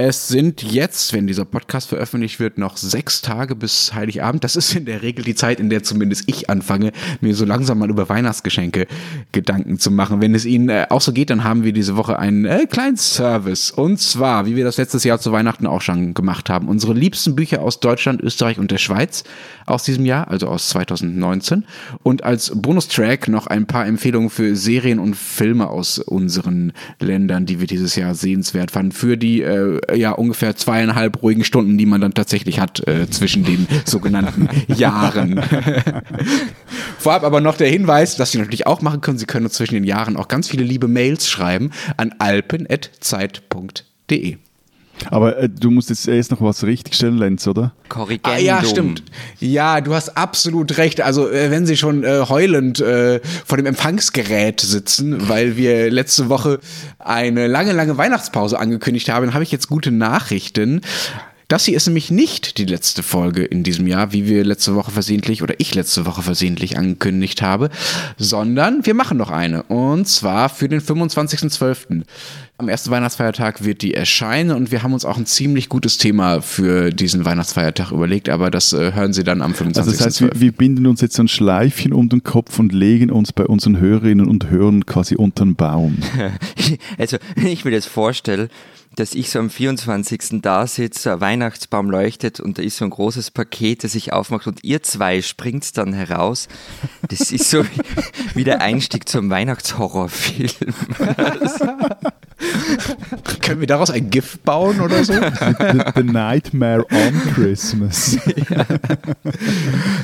Es sind jetzt, wenn dieser Podcast veröffentlicht wird, noch sechs Tage bis Heiligabend. Das ist in der Regel die Zeit, in der zumindest ich anfange, mir so langsam mal über Weihnachtsgeschenke Gedanken zu machen. Wenn es Ihnen äh, auch so geht, dann haben wir diese Woche einen äh, kleinen Service. Und zwar, wie wir das letztes Jahr zu Weihnachten auch schon gemacht haben, unsere liebsten Bücher aus Deutschland, Österreich und der Schweiz aus diesem Jahr, also aus 2019. Und als Bonustrack noch ein paar Empfehlungen für Serien und Filme aus unseren Ländern, die wir dieses Jahr sehenswert fanden. Für die äh, ja ungefähr zweieinhalb ruhigen Stunden, die man dann tatsächlich hat äh, zwischen den sogenannten Jahren. Vorab aber noch der Hinweis, dass Sie natürlich auch machen können. Sie können uns zwischen den Jahren auch ganz viele liebe Mails schreiben an alpen.zeit.de. Aber äh, du musst jetzt erst noch was richtigstellen, Lenz, oder? Korrigendum. Ah, ja, stimmt. Ja, du hast absolut recht. Also, äh, wenn Sie schon äh, heulend äh, vor dem Empfangsgerät sitzen, weil wir letzte Woche eine lange, lange Weihnachtspause angekündigt haben, habe ich jetzt gute Nachrichten. Das hier ist nämlich nicht die letzte Folge in diesem Jahr, wie wir letzte Woche versehentlich oder ich letzte Woche versehentlich angekündigt habe, sondern wir machen noch eine. Und zwar für den 25.12. Am ersten Weihnachtsfeiertag wird die erscheinen und wir haben uns auch ein ziemlich gutes Thema für diesen Weihnachtsfeiertag überlegt, aber das äh, hören Sie dann am 25.12. Also das heißt, wir, wir, binden uns jetzt ein Schleifchen um den Kopf und legen uns bei unseren Hörerinnen und Hörern quasi unter den Baum. also, wenn ich mir das vorstelle, dass ich so am 24. da sitze, ein Weihnachtsbaum leuchtet und da ist so ein großes Paket, das sich aufmacht und ihr zwei springt dann heraus. Das ist so wie der Einstieg zum Weihnachtshorrorfilm. Können wir daraus ein GIF bauen oder so? the, the, Nightmare on Christmas. ja.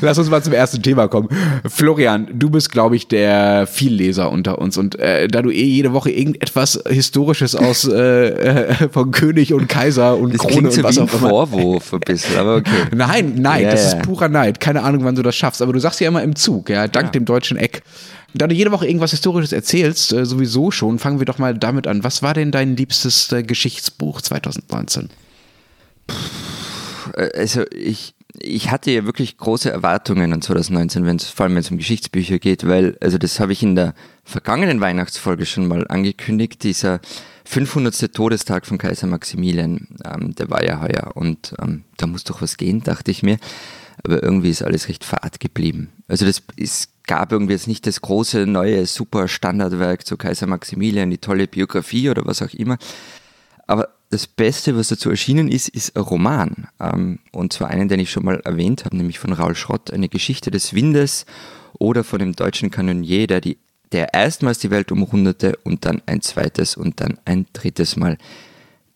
Lass uns mal zum ersten Thema kommen. Florian, du bist, glaube ich, der Vielleser unter uns. Und äh, da du eh jede Woche irgendetwas Historisches aus äh, äh von König und Kaiser und das Krone so und was wie auch immer. Vorwurf ein bisschen, aber okay. Nein, nein, Ja, das ist purer Neid. Keine Ahnung, wann du das schaffst. Aber du sagst ja immer im Zug, ja, dank Ja. dem deutschen Eck. Da du jede Woche irgendwas Historisches erzählst, äh, sowieso schon, fangen wir doch mal damit an. Was war denn dein liebstes äh, Geschichtsbuch 2019? also ich, ich hatte ja wirklich große Erwartungen an 2019, wenn's, vor allem wenn es um Geschichtsbücher geht, weil, also das habe ich in der vergangenen Weihnachtsfolge schon mal angekündigt, dieser 500. Todestag von Kaiser Maximilian, ähm, der war ja heuer und ähm, da muss doch was gehen, dachte ich mir. Aber irgendwie ist alles recht fad geblieben. Also das, es gab irgendwie jetzt nicht das große, neue, super Standardwerk zu Kaiser Maximilian, die tolle Biografie oder was auch immer. Aber das Beste, was dazu erschienen ist, ist ein Roman. Ähm, und zwar einen, den ich schon mal erwähnt habe, nämlich von Raul Schrott, eine Geschichte des Windes oder von dem deutschen Kanonier, der, die, der erstmals die Welt umrundete und dann ein zweites und dann ein drittes Mal.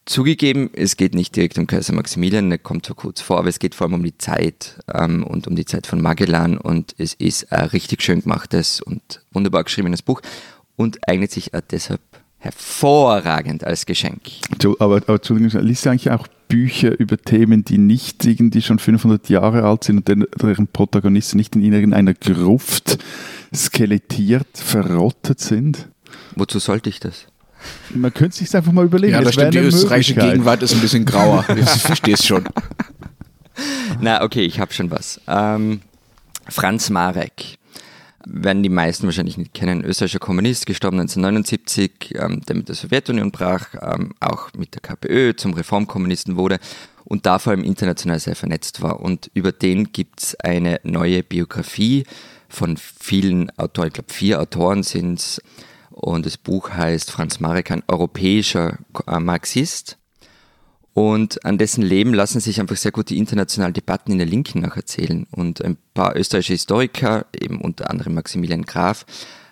Zugegeben, es geht nicht direkt um Kaiser Maximilian, der kommt so kurz vor, aber es geht vor allem um die Zeit ähm, und um die Zeit von Magellan und es ist ein richtig schön gemachtes und wunderbar geschriebenes Buch und eignet sich auch deshalb hervorragend als Geschenk. Aber, aber Entschuldigung, liest du eigentlich auch Bücher über Themen, die nicht irgendwie schon 500 Jahre alt sind und deren, deren Protagonisten nicht in irgendeiner Gruft skelettiert, verrottet sind? Wozu sollte ich das? Man könnte sich einfach mal überlegen. Ja, wäre stimmt, die österreichische. Gegenwart ist ein bisschen grauer. Ich verstehe es schon. Na, okay, ich habe schon was. Ähm, Franz Marek. Werden die meisten wahrscheinlich nicht kennen. Österreichischer Kommunist, gestorben 1979, ähm, der mit der Sowjetunion brach, ähm, auch mit der KPÖ zum Reformkommunisten wurde und da vor allem international sehr vernetzt war. Und über den gibt es eine neue Biografie von vielen Autoren, ich glaube vier Autoren sind es. Und das Buch heißt Franz Marek, ein europäischer äh, Marxist. Und an dessen Leben lassen sich einfach sehr gut die internationalen Debatten in der Linken nacherzählen. Und ein paar österreichische Historiker, eben unter anderem Maximilian Graf,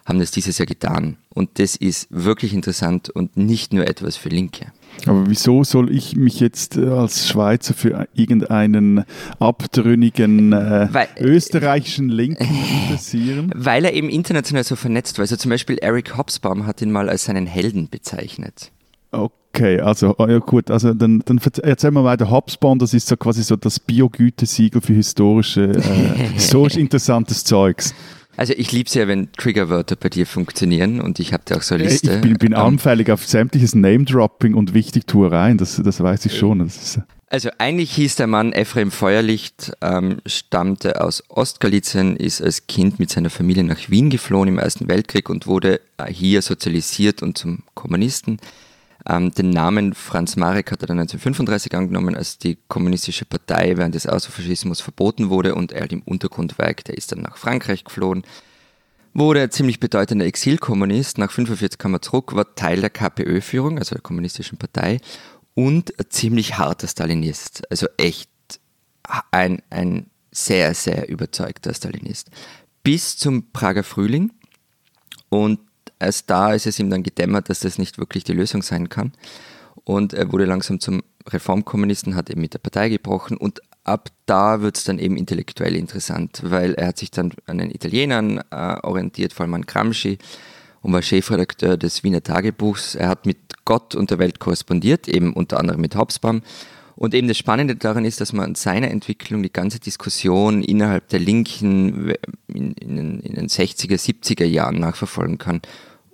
haben das dieses Jahr getan. Und das ist wirklich interessant und nicht nur etwas für Linke. Aber wieso soll ich mich jetzt äh, als Schweizer für irgendeinen abtrünnigen äh, Weil- österreichischen Linken interessieren? Weil er eben international so vernetzt war. Also zum Beispiel Eric Hobsbawm hat ihn mal als seinen Helden bezeichnet. Okay, also oh ja gut, also dann, dann verz- erzähl mal weiter. Hubspot, das ist so quasi so das Biogütesiegel für historische, äh, historisch interessantes Zeugs. Also ich liebe es ja, wenn Triggerwörter bei dir funktionieren und ich habe da auch so eine Liste. Ich bin, bin Ähm, anfällig auf sämtliches Name-Dropping und Wichtigtuereien, das, das weiß ich schon. Das ist, Also eigentlich hieß der Mann Ephraim Feuerlicht, ähm, stammte aus Ostgalizien, ist als Kind mit seiner Familie nach Wien geflohen im Ersten Weltkrieg und wurde äh, hier sozialisiert und zum Kommunisten. Ähm, den Namen Franz Marek hat er dann 1935 angenommen, als die kommunistische Partei während des Austrofaschismus verboten wurde und er im Untergrund werkte. Er ist dann nach Frankreich geflohen, wurde ein ziemlich bedeutender Exilkommunist. Nach 45 kam er zurück, war Teil der KPÖ-Führung, also der kommunistischen Partei, und ein ziemlich harter Stalinist. Also echt ein, ein sehr, sehr überzeugter Stalinist. Bis zum Prager Frühling. Und erst da ist es ihm dann gedämmert, dass das nicht wirklich die Lösung sein kann. Und er wurde langsam zum Reformkommunisten, hat eben mit der Partei gebrochen und ab da wird es dann eben intellektuell interessant, weil er hat sich dann an den Italienern äh, orientiert, vor allem an Gramsci und war Chefredakteur des Wiener Tagebuchs. Er hat mit Gott und der Welt korrespondiert, eben unter anderem mit Hobsbawm. Und eben das Spannende daran ist, dass man an seiner Entwicklung die ganze Diskussion innerhalb der Linken in, in, den, in den 60er, 70er Jahren nachverfolgen kann.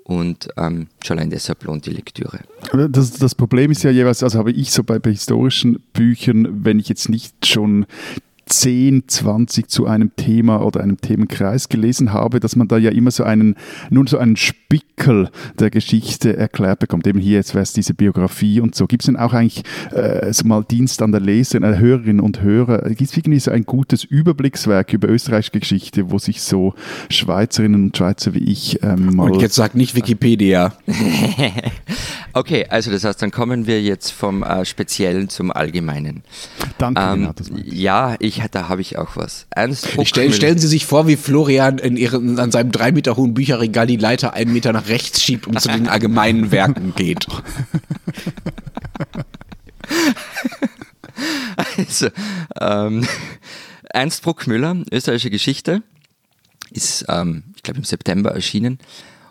Und ähm, schon allein deshalb lohnt die Lektüre. Das, das Problem ist ja jeweils, also habe ich so bei, bei historischen Büchern, wenn ich jetzt nicht schon 10, 20 zu einem Thema oder einem Themenkreis gelesen habe, dass man da ja immer so einen, nun so einen Spickel der Geschichte erklärt bekommt. Eben hier jetzt wäre es diese Biografie und so. Gibt es denn auch eigentlich äh, so mal Dienst an der Leserin, äh, Hörerinnen und Hörer? Gibt es irgendwie so ein gutes Überblickswerk über österreichische Geschichte, wo sich so Schweizerinnen und Schweizer wie ich ähm, mal... Und jetzt sagt nicht Wikipedia. okay, also das heißt, dann kommen wir jetzt vom äh, Speziellen zum Allgemeinen. Danke, Ähm, Renato, das meine ich. Ja, da habe ich auch was. Ernst Stell, stellen Sie sich vor, wie Florian in ihren, an seinem drei Meter hohen Bücherregal die Leiter einen Meter nach rechts schiebt und zu den allgemeinen Werken geht. Also, ähm, Ernst Bruckmüller, österreichische Geschichte, ist, ähm, ich glaube, im September erschienen.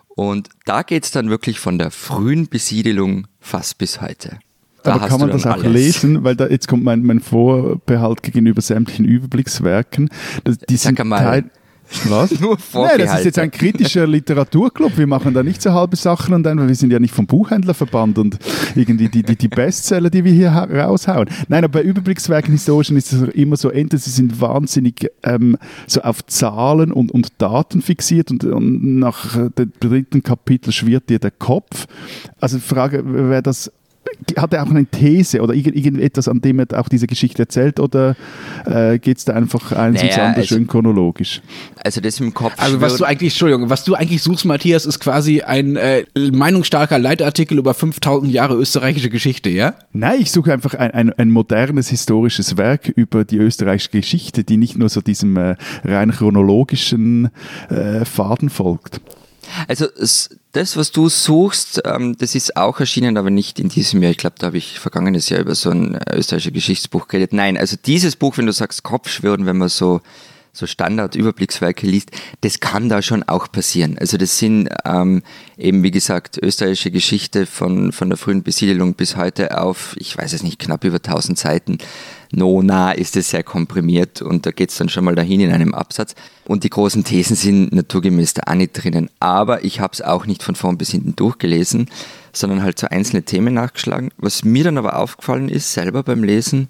Und da geht es dann wirklich von der frühen Besiedelung fast bis heute. Da Aber kann man das auch alles. lesen? Weil da jetzt kommt mein, mein Vorbehalt gegenüber sämtlichen Überblickswerken. Das, die Sag sind einmal, Teil, was? Nur Nein, das ist jetzt ein kritischer Literaturclub. Wir machen da nicht so halbe Sachen und dann, wir sind ja nicht vom Buchhändlerverband und irgendwie die, die, die Bestseller, die wir hier ha- raushauen. Nein, aber bei Überblickswerken historischen ist es immer so, entweder sie sind wahnsinnig ähm, so auf Zahlen und, und Daten fixiert und, und nach äh, dem dritten Kapitel schwirrt dir der Kopf. Also die Frage, wer das hat er auch eine These oder irgend, irgendetwas, an dem er auch diese Geschichte erzählt oder äh, geht es da einfach eins ins Naja, andere also- schön chronologisch? Also das im Kopf. Also was du eigentlich, Entschuldigung, was du eigentlich suchst, Matthias, ist quasi ein äh, meinungsstarker Leitartikel über 5000 Jahre österreichische Geschichte, ja? Nein, ich suche einfach ein, ein, ein modernes historisches Werk über die österreichische Geschichte, die nicht nur so diesem äh, rein chronologischen äh, Faden folgt. Also das, was du suchst, ähm, das ist auch erschienen, aber nicht in diesem Jahr. Ich glaube, da habe ich vergangenes Jahr über so ein äh, österreichisches Geschichtsbuch geredet. Nein, also dieses Buch, wenn du sagst Kopfschwirren, wenn man so so Standard-Überblickswerke liest, das kann da schon auch passieren. Also das sind ähm, eben, wie gesagt, österreichische Geschichte von, von der frühen Besiedelung bis heute auf, ich weiß es nicht, knapp über 1000 Seiten. No, na ist es sehr komprimiert und da geht es dann schon mal dahin in einem Absatz. Und die großen Thesen sind naturgemäß da auch nicht drinnen. Aber ich habe es auch nicht von vorn bis hinten durchgelesen, sondern halt so einzelne Themen nachgeschlagen. Was mir dann aber aufgefallen ist, selber beim Lesen,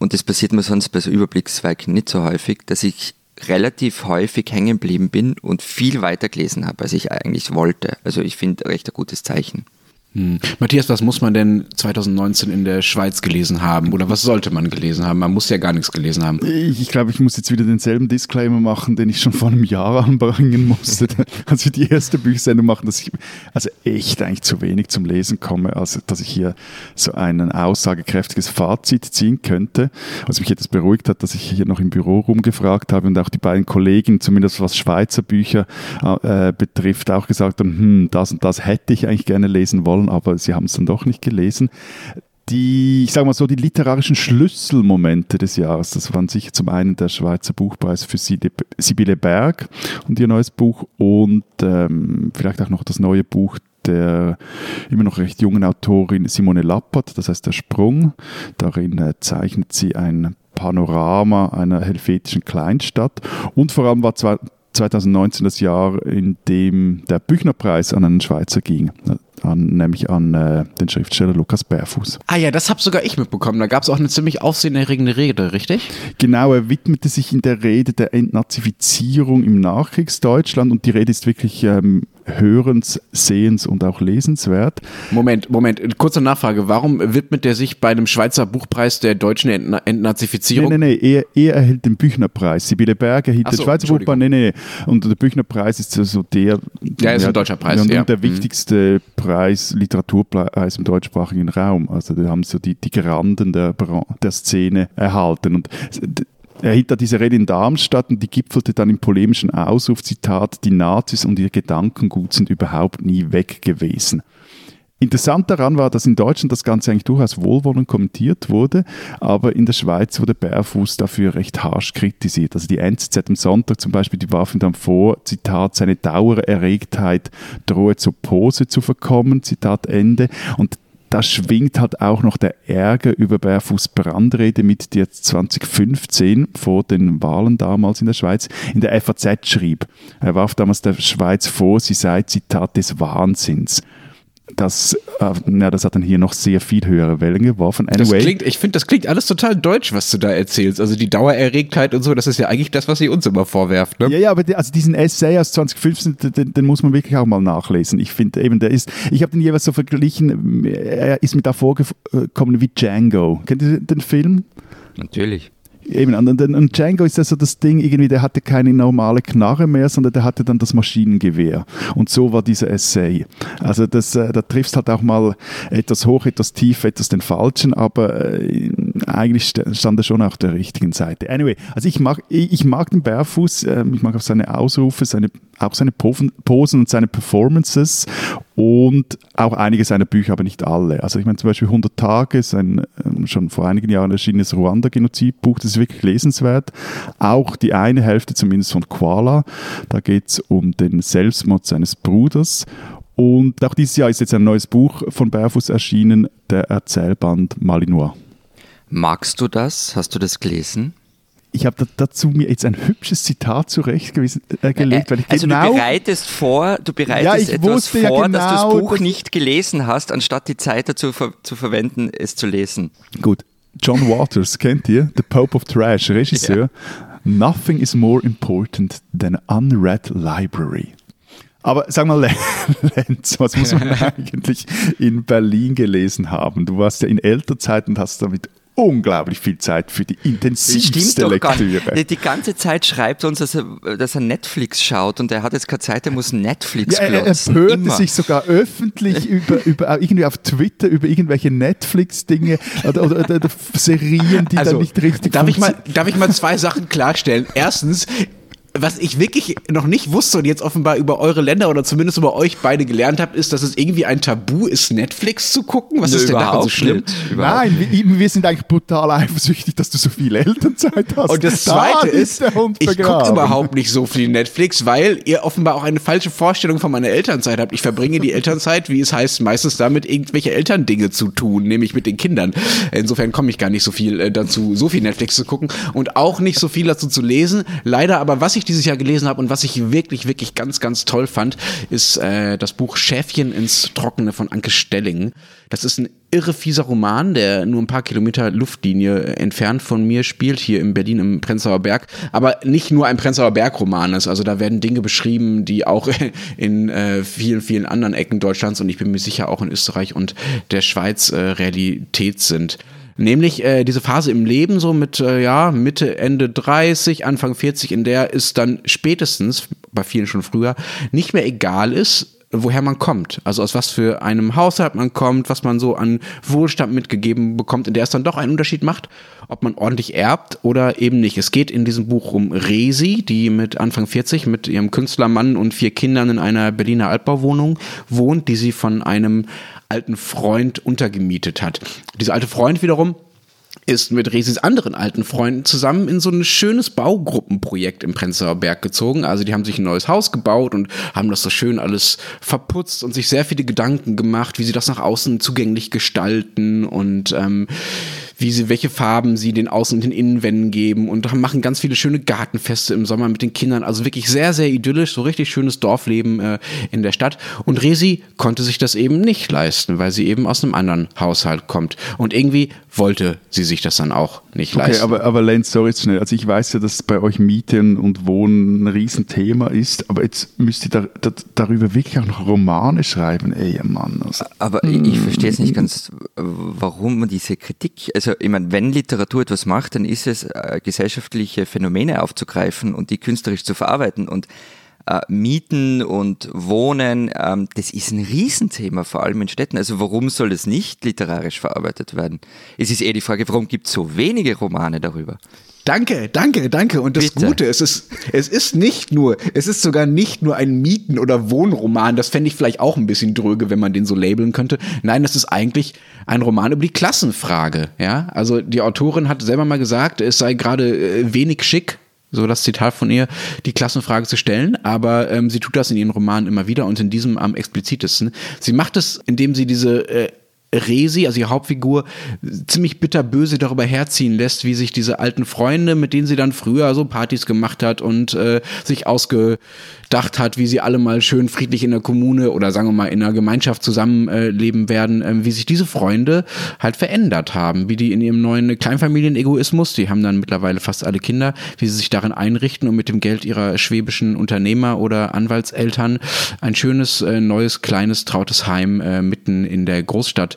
und das passiert mir sonst bei so Überblickswerken nicht so häufig, dass ich relativ häufig hängen geblieben bin und viel weiter gelesen habe, als ich eigentlich wollte. Also ich finde recht ein gutes Zeichen. Hm. Matthias, was muss man denn 2019 in der Schweiz gelesen haben? Oder was sollte man gelesen haben? Man muss ja gar nichts gelesen haben. Ich, ich glaube, ich muss jetzt wieder denselben Disclaimer machen, den ich schon vor einem Jahr anbringen musste, als wir die erste Büchsendung machen, dass ich also echt eigentlich zu wenig zum Lesen komme, also dass ich hier so ein aussagekräftiges Fazit ziehen könnte. Was mich etwas beruhigt hat, dass ich hier noch im Büro rumgefragt habe und auch die beiden Kollegen, zumindest was Schweizer Bücher äh, betrifft, auch gesagt haben, hm, das und das hätte ich eigentlich gerne lesen wollen, aber sie haben es dann doch nicht gelesen. Die, ich sage mal so, die literarischen Schlüsselmomente des Jahres, das waren sicher zum einen der Schweizer Buchpreis für Sibylle Berg und ihr neues Buch und ähm, vielleicht auch noch das neue Buch der immer noch recht jungen Autorin Simone Lappert, das heißt Der Sprung. Darin äh, zeichnet sie ein Panorama einer helvetischen Kleinstadt. Und vor allem war zwar 2019 das Jahr, in dem der Büchnerpreis an einen Schweizer ging an, nämlich an äh, den Schriftsteller Lukas Bärfuß. Ah ja, das habe sogar ich mitbekommen. Da gab es auch eine ziemlich aufsehenerregende Rede, richtig? Genau, er widmete sich in der Rede der Entnazifizierung im Nachkriegsdeutschland und die Rede ist wirklich ähm, hörens, sehens und auch lesenswert. Moment, Moment, kurze Nachfrage. Warum widmet er sich bei einem Schweizer Buchpreis der deutschen Entna Entnazifizierung? Nee, nee, nee, er, er erhält den Büchnerpreis. Sibylle Berger erhielt so, den Schweizer Buchpreis. Nee, nee, und der Büchnerpreis ist so der... Ja, ist ein deutscher Preis, ja. Und der mhm. wichtigste Preis, Literaturpreis im deutschsprachigen Raum. Also da haben so die, die Granden der, der Szene erhalten. Und er hielt da diese Rede in Darmstadt und die gipfelte dann im polemischen Ausruf, Zitat, die Nazis und ihr Gedankengut sind überhaupt nie weg gewesen. Interessant daran war, dass in Deutschland das Ganze eigentlich durchaus wohlwollend kommentiert wurde, aber in der Schweiz wurde Bärfuß dafür recht harsch kritisiert. Also die NZZ am Sonntag zum Beispiel, die warfen dann vor, Zitat, seine Dauererregtheit drohe zur Pose zu verkommen, Zitat Ende. Und da schwingt halt auch noch der Ärger über Bärfuß Brandrede mit, die jetzt 2015 vor den Wahlen damals in der Schweiz in der FAZ schrieb. Er warf damals der Schweiz vor, sie sei Zitat des Wahnsinns das, äh, na, das hat dann hier noch sehr viel höhere Wellen geworfen. Anyway. Das klingt, ich finde, das klingt alles total deutsch, was du da erzählst. Also die Dauererregtheit und so, das ist ja eigentlich das, was sie uns immer vorwerft. Ne? Ja, ja, aber die, also diesen Essay aus 2015, den, den, muss man wirklich auch mal nachlesen. Ich finde eben, der ist, ich habe den jeweils so verglichen, er ist mir da vorgekommen wie Django. Kennt ihr den Film? Natürlich. Eben, und, und Django ist ja so das Ding, irgendwie, der hatte keine normale Knarre mehr, sondern der hatte dann das Maschinengewehr. Und so war dieser Essay. Also das, äh, da triffst halt auch mal etwas hoch, etwas tief, etwas den Falschen, aber äh, eigentlich stand er schon auf der richtigen Seite. Anyway, also ich mag, ich mag den Bärfuß, äh, ich mag auch seine Ausrufe, seine, auch seine Posen und seine Performances und auch einige seiner Bücher, aber nicht alle. Also ich meine zum Beispiel 100 Tage, sein ähm, schon vor einigen Jahren erschienenes Ruanda-Genozidbuch, das ist wirklich lesenswert. Auch die eine Hälfte zumindest von Koala, da geht es um den Selbstmord seines Bruders. Und auch dieses Jahr ist jetzt ein neues Buch von Bärfuß erschienen, der Erzählband Malinois. Magst du das? Hast du das gelesen? Ich habe dazu mir jetzt ein hübsches Zitat zurechtgelegt, äh, weil ich also genau, du bereitest vor, du bereitest ja, etwas vor, ja genau, dass du das genau, Buch das nicht gelesen hast, anstatt die Zeit dazu ver zu verwenden, es zu lesen. Gut. John Waters, kennt ihr? The Pope of Trash, Regisseur. Ja. Nothing is more important than unread library. Aber sag mal, Lenz, was muss man eigentlich in Berlin gelesen haben? Du warst ja in Elternzeit und hast damit unglaublich viel Zeit für die intensivste Lektüre. Die, die, ganze Zeit schreibt uns, dass er, dass er, Netflix schaut und er hat jetzt keine Zeit, er muss Netflix ja, Er empörte sich sogar öffentlich über, über, irgendwie auf Twitter über irgendwelche Netflix-Dinge oder, oder, oder, Serien, die also, dann nicht richtig darf ich mal Darf ich mal zwei Sachen klarstellen? Erstens, was ich wirklich noch nicht wusste und jetzt offenbar über eure Länder oder zumindest über euch beide gelernt habe, ist, dass es irgendwie ein Tabu ist, Netflix zu gucken. Was Nö, ist denn daran so schlimm? Nein, wir, wir, sind eigentlich brutal eifersüchtig, dass du so viel Elternzeit hast. Und das Zweite da ist, ich gucke überhaupt nicht so viel Netflix, weil ihr offenbar auch eine falsche Vorstellung von meiner Elternzeit habt. Ich verbringe die Elternzeit, wie es heißt, meistens damit, irgendwelche Elterndinge zu tun, nämlich mit den Kindern. Insofern komme ich gar nicht so viel äh, dazu, so viel Netflix zu gucken und auch nicht so viel dazu zu lesen. Leider aber, was ich ich dieses Jahr gelesen habe und was ich wirklich, wirklich ganz, ganz toll fand, ist äh, das Buch Schäfchen ins Trockene von Anke Stelling. Das ist ein irre fieser Roman, der nur ein paar Kilometer Luftlinie entfernt von mir spielt, hier in Berlin im Prenzlauer Berg. Aber nicht nur ein Prenzlauer Berg-Roman ist. Also da werden Dinge beschrieben, die auch in äh, vielen, vielen anderen Ecken Deutschlands und ich bin mir sicher auch in Österreich und der Schweiz äh, Realität sind. Nämlich äh, diese Phase im Leben, so mit äh, ja, Mitte, Ende 30, Anfang 40, in der es dann spätestens, bei vielen schon früher, nicht mehr egal ist, woher man kommt. Also aus was für einem Haushalt man kommt, was man so an Wohlstand mitgegeben bekommt, in der es dann doch einen Unterschied macht, ob man ordentlich erbt oder eben nicht. Es geht in diesem Buch um Resi, die mit Anfang 40 mit ihrem Künstlermann und vier Kindern in einer Berliner Altbauwohnung wohnt, die sie von einem alten Freund untergemietet hat. Dieser alte Freund wiederum ist mit Resis anderen alten Freunden zusammen in so ein schönes Baugruppenprojekt im Prenzlauer Berg gezogen. Also die haben sich ein neues Haus gebaut und haben das so schön alles verputzt und sich sehr viele Gedanken gemacht, wie sie das nach außen zugänglich gestalten und ähm, wie sie, welche Farben sie den Außen- und den Innenwänden geben und machen ganz viele schöne Gartenfeste im Sommer mit den Kindern. Also wirklich sehr, sehr idyllisch, so richtig schönes Dorfleben äh, in der Stadt. Und Resi konnte sich das eben nicht leisten, weil sie eben aus einem anderen Haushalt kommt. Und irgendwie wollte sie sich das dann auch nicht Okay, leisten. aber, aber Lenz, sorry jetzt schnell. Also ich weiß ja, dass bei euch Mieten und Wohnen ein Riesenthema ist, aber jetzt müsst ihr da, da, darüber wirklich auch noch Romane schreiben, ey Mann. Also, Aber ich, ich verstehe jetzt nicht ganz, warum man diese Kritik, also ich meine, wenn Literatur etwas macht, dann ist es, äh, gesellschaftliche Phänomene aufzugreifen und die künstlerisch zu verarbeiten und äh, Mieten und Wohnen, ähm, das ist ein Riesenthema, vor allem in Städten. Also warum soll es nicht literarisch verarbeitet werden? Es ist eher die Frage, warum gibt es so wenige Romane darüber? Danke, danke, danke. Und das Bitte. Gute, es ist, es ist nicht nur, es ist sogar nicht nur ein Mieten- oder Wohnroman. Das fände ich vielleicht auch ein bisschen dröge, wenn man den so labeln könnte. Nein, das ist eigentlich ein Roman über die Klassenfrage. Ja, also die Autorin hat selber mal gesagt, es sei gerade äh, wenig schick. So das Zitat von ihr, die Klassenfrage zu stellen, aber ähm, sie tut das in ihren Romanen immer wieder und in diesem am explizitesten. Sie macht es, indem sie diese äh, Resi, also die Hauptfigur, ziemlich bitterböse darüber herziehen lässt, wie sich diese alten Freunde, mit denen sie dann früher so Partys gemacht hat und äh, sich ausgedacht hat, wie sie alle mal schön friedlich in der Kommune oder sagen wir mal in einer Gemeinschaft zusammenleben werden, äh, wie sich diese Freunde halt verändert haben, wie die in ihrem neuen Kleinfamilienegoismus, die haben dann mittlerweile fast alle Kinder, wie sie sich darin einrichten und mit dem Geld ihrer schwäbischen Unternehmer oder Anwaltseltern ein schönes, äh, neues, kleines, trautes Heim äh, mitten in der Großstadt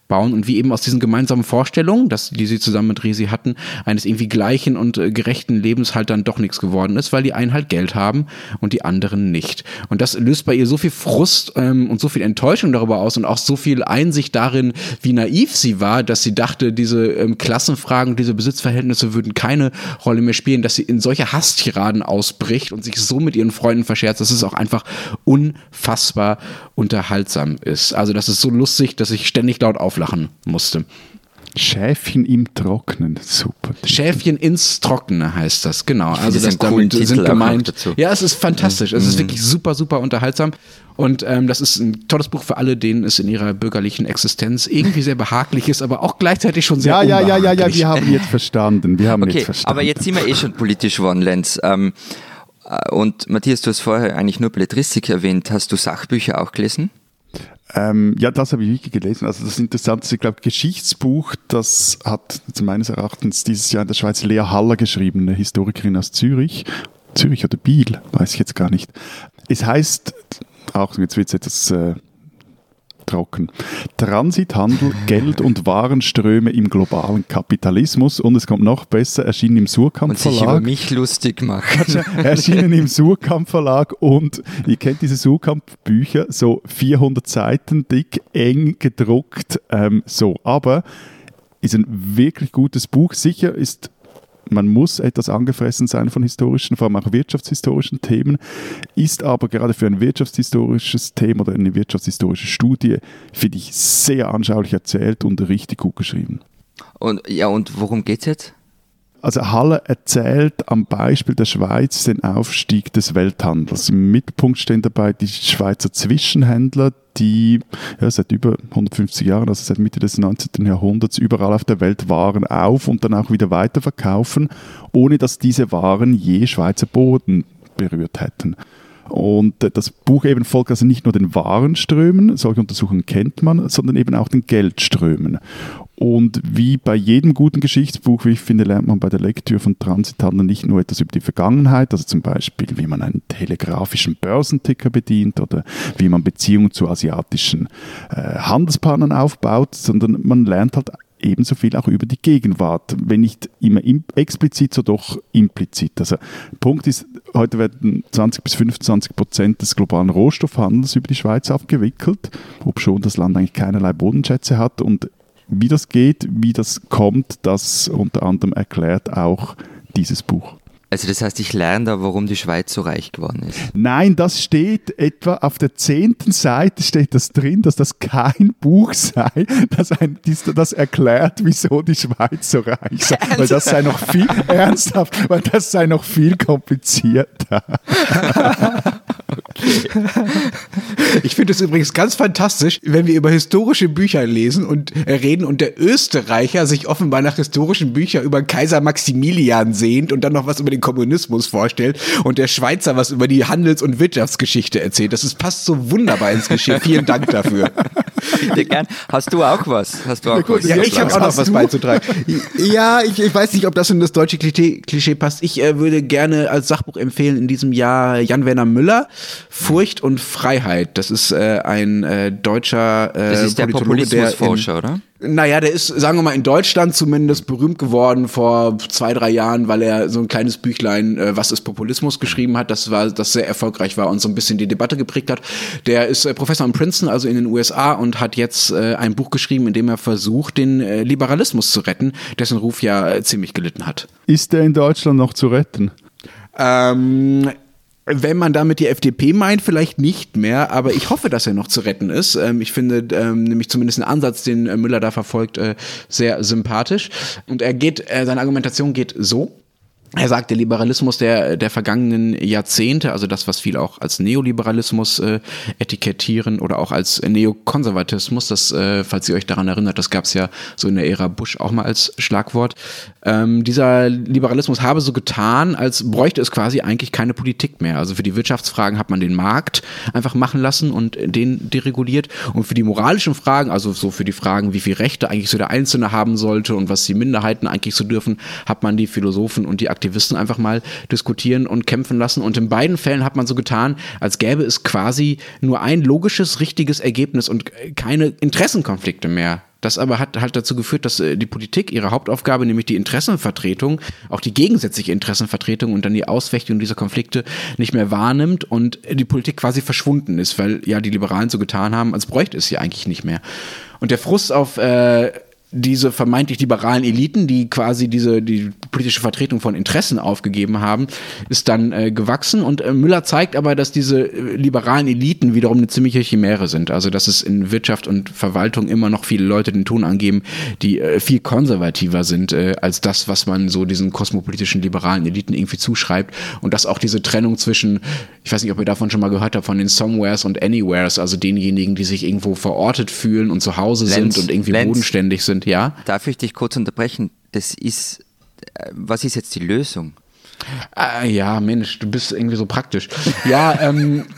bauen und wie eben aus diesen gemeinsamen Vorstellungen, dass, die sie zusammen mit Resi hatten, eines irgendwie gleichen und äh, gerechten Lebens halt dann doch nichts geworden ist, weil die einen halt Geld haben und die anderen nicht. Und das löst bei ihr so viel Frust ähm, und so viel Enttäuschung darüber aus und auch so viel Einsicht darin, wie naiv sie war, dass sie dachte, diese ähm, Klassenfragen, diese Besitzverhältnisse würden keine Rolle mehr spielen, dass sie in solche Hasstiraden ausbricht und sich so mit ihren Freunden verscherzt, dass es auch einfach unfassbar unterhaltsam ist. Also das ist so lustig, dass ich ständig laut auflachen musste. Schäfchen im Trocknen, super. Schäfchen ins Trockene heißt das, genau. Also das damit Titel sind gemeint. dazu. Ja, es ist fantastisch. Es ist wirklich super, super unterhaltsam. Und ähm, das ist ein tolles Buch für alle, denen es in ihrer bürgerlichen Existenz irgendwie sehr behaglich ist, aber auch gleichzeitig schon sehr Ja, ja, ja, ja, ja, wir haben jetzt verstanden. Wir haben Okay, jetzt verstanden. aber jetzt sind wir eh schon politisch geworden, Lenz. Ähm, äh, und Matthias, du hast vorher eigentlich nur Belletristik erwähnt. Hast du Sachbücher auch gelesen? Ähm, ja, das habe ich wirklich gelesen. Also das Interessante ist, ich glaube, Geschichtsbuch, das hat meines Erachtens dieses Jahr in der Schweiz Lea Haller geschrieben, eine Historikerin aus Zürich. Zürich oder Biel, weiß ich jetzt gar nicht. Es heißt, auch jetzt wird es etwas äh, trocken. Transithandel, Geld und Warenströme im globalen Kapitalismus und es kommt noch besser, erschienen im Surkamp Und sich über Verlag. mich lustig machen. erschienen im Surkamp Verlag und ihr kennt diese Surkamp Bücher, so 400 Seiten dick, eng gedruckt, ähm, so. Aber ist ein wirklich gutes Buch. Sicher ist man muss etwas angefressen sein von historischen, vor allem auch wirtschaftshistorischen Themen, ist aber gerade für ein wirtschaftshistorisches Thema oder eine wirtschaftshistorische Studie, finde ich, sehr anschaulich erzählt und richtig gut geschrieben. Und ja, und worum geht's jetzt? Also Halle erzählt am Beispiel der Schweiz den Aufstieg des Welthandels. Im Mittelpunkt stehen dabei die Schweizer Zwischenhändler, die ja, seit über 150 Jahren, also seit Mitte des 19. Jahrhunderts, überall auf der Welt Waren auf und dann auch wieder weiterverkaufen, ohne dass diese Waren je Schweizer Boden berührt hätten. Und äh, das Buch eben folgt also nicht nur den Warenströmen, solche Untersuchungen kennt man, sondern eben auch den Geldströmen. Und wie bei jedem guten Geschichtsbuch, wie ich finde, lernt man bei der Lektüre von Transithandel nicht nur etwas über die Vergangenheit, also zum Beispiel, wie man einen telegrafischen Börsenticker bedient oder wie man Beziehungen zu asiatischen äh, Handelspartnern aufbaut, sondern man lernt halt ebenso viel auch über die Gegenwart, wenn nicht immer im, explizit, so doch implizit. Also Punkt ist, heute werden 20 bis 25 Prozent des globalen Rohstoffhandels über die Schweiz abgewickelt, obschon das Land eigentlich keinerlei Bodenschätze hat und wie das geht, wie das kommt, das unter anderem erklärt auch dieses Buch. Also das heißt, ich lerne da, warum die Schweiz so reich geworden ist. Nein, das steht etwa auf der zehnten Seite steht das drin, dass das kein Buch sei, das, ein, das erklärt, wieso die Schweiz so reich sei. Weil das sei noch viel ernsthaft, weil das sei noch viel komplizierter. Ich finde es übrigens ganz fantastisch, wenn wir über historische Bücher lesen und äh, reden und der Österreicher sich offenbar nach historischen Büchern über Kaiser Maximilian sehnt und dann noch was über den Kommunismus vorstellt und der Schweizer was über die Handels- und Wirtschaftsgeschichte erzählt. Das ist, passt so wunderbar ins Geschehen. Vielen Dank dafür. Gern. Hast du auch was? Hast du auch was? Ja, ich habe auch noch was beizutragen. Ja, ich, ich weiß nicht, ob das in das deutsche Klischee, Klischee passt. Ich äh, würde gerne als Sachbuch empfehlen in diesem Jahr Jan-Werner Müller, Furcht und Freiheit. Das ist äh, ein äh, deutscher äh, Das ist der Populismusforscher, oder? Naja, der ist, sagen wir mal, in Deutschland zumindest berühmt geworden vor zwei, drei Jahren, weil er so ein kleines Büchlein, äh, was ist Populismus, geschrieben hat, das war, das sehr erfolgreich war und so ein bisschen die Debatte geprägt hat. Der ist äh, Professor in Princeton, also in den USA, und hat jetzt äh, ein Buch geschrieben, in dem er versucht, den äh, Liberalismus zu retten, dessen Ruf ja äh, ziemlich gelitten hat. Ist der in Deutschland noch zu retten? Ähm, wenn man damit die FDP meint, vielleicht nicht mehr, aber ich hoffe, dass er noch zu retten ist. Ähm, ich finde ähm, nämlich zumindest einen Ansatz, den äh, Müller da verfolgt, äh, sehr sympathisch. Und er geht, äh, seine Argumentation geht so. Er sagt, der Liberalismus der, der vergangenen Jahrzehnte, also das, was viele auch als Neoliberalismus äh, etikettieren oder auch als Neokonservatismus, das, äh, falls ihr euch daran erinnert, das gab es ja so in der Ära Bush auch mal als Schlagwort. Ähm, dieser Liberalismus habe so getan, als bräuchte es quasi eigentlich keine Politik mehr. Also für die Wirtschaftsfragen hat man den Markt einfach machen lassen und den dereguliert. Und für die moralischen Fragen, also so für die Fragen, wie viel Rechte eigentlich so der Einzelne haben sollte und was die Minderheiten eigentlich so dürfen, hat man die Philosophen und die Aktivisten einfach mal diskutieren und kämpfen lassen. Und in beiden Fällen hat man so getan, als gäbe es quasi nur ein logisches, richtiges Ergebnis und keine Interessenkonflikte mehr. Das aber hat halt dazu geführt, dass äh, die Politik ihre Hauptaufgabe, nämlich die Interessenvertretung, auch die gegensätzliche Interessenvertretung und dann die Ausfechtung dieser Konflikte nicht mehr wahrnimmt und die Politik quasi verschwunden ist, weil ja die Liberalen so getan haben, als bräuchte es sie eigentlich nicht mehr. Und der Frust auf äh, diese vermeintlich liberalen Eliten, die quasi diese die politische Vertretung von Interessen aufgegeben haben, ist dann äh, gewachsen. Und äh, Müller zeigt aber, dass diese äh, liberalen Eliten wiederum eine ziemliche Chimäre sind. Also dass es in Wirtschaft und Verwaltung immer noch viele Leute den Ton angeben, die äh, viel konservativer sind äh, als das, was man so diesen kosmopolitischen liberalen Eliten irgendwie zuschreibt. Und dass auch diese Trennung zwischen, ich weiß nicht, ob ihr davon schon mal gehört habt, von den Somewheres und Anywheres, also denjenigen, die sich irgendwo verortet fühlen und zu Hause Lenz, sind und irgendwie Lenz. bodenständig sind, ja. Darf ich dich kurz unterbrechen? Das ist, äh, was ist jetzt die Lösung? Ah, ja, Mensch, du bist irgendwie so praktisch. Ja, ähm.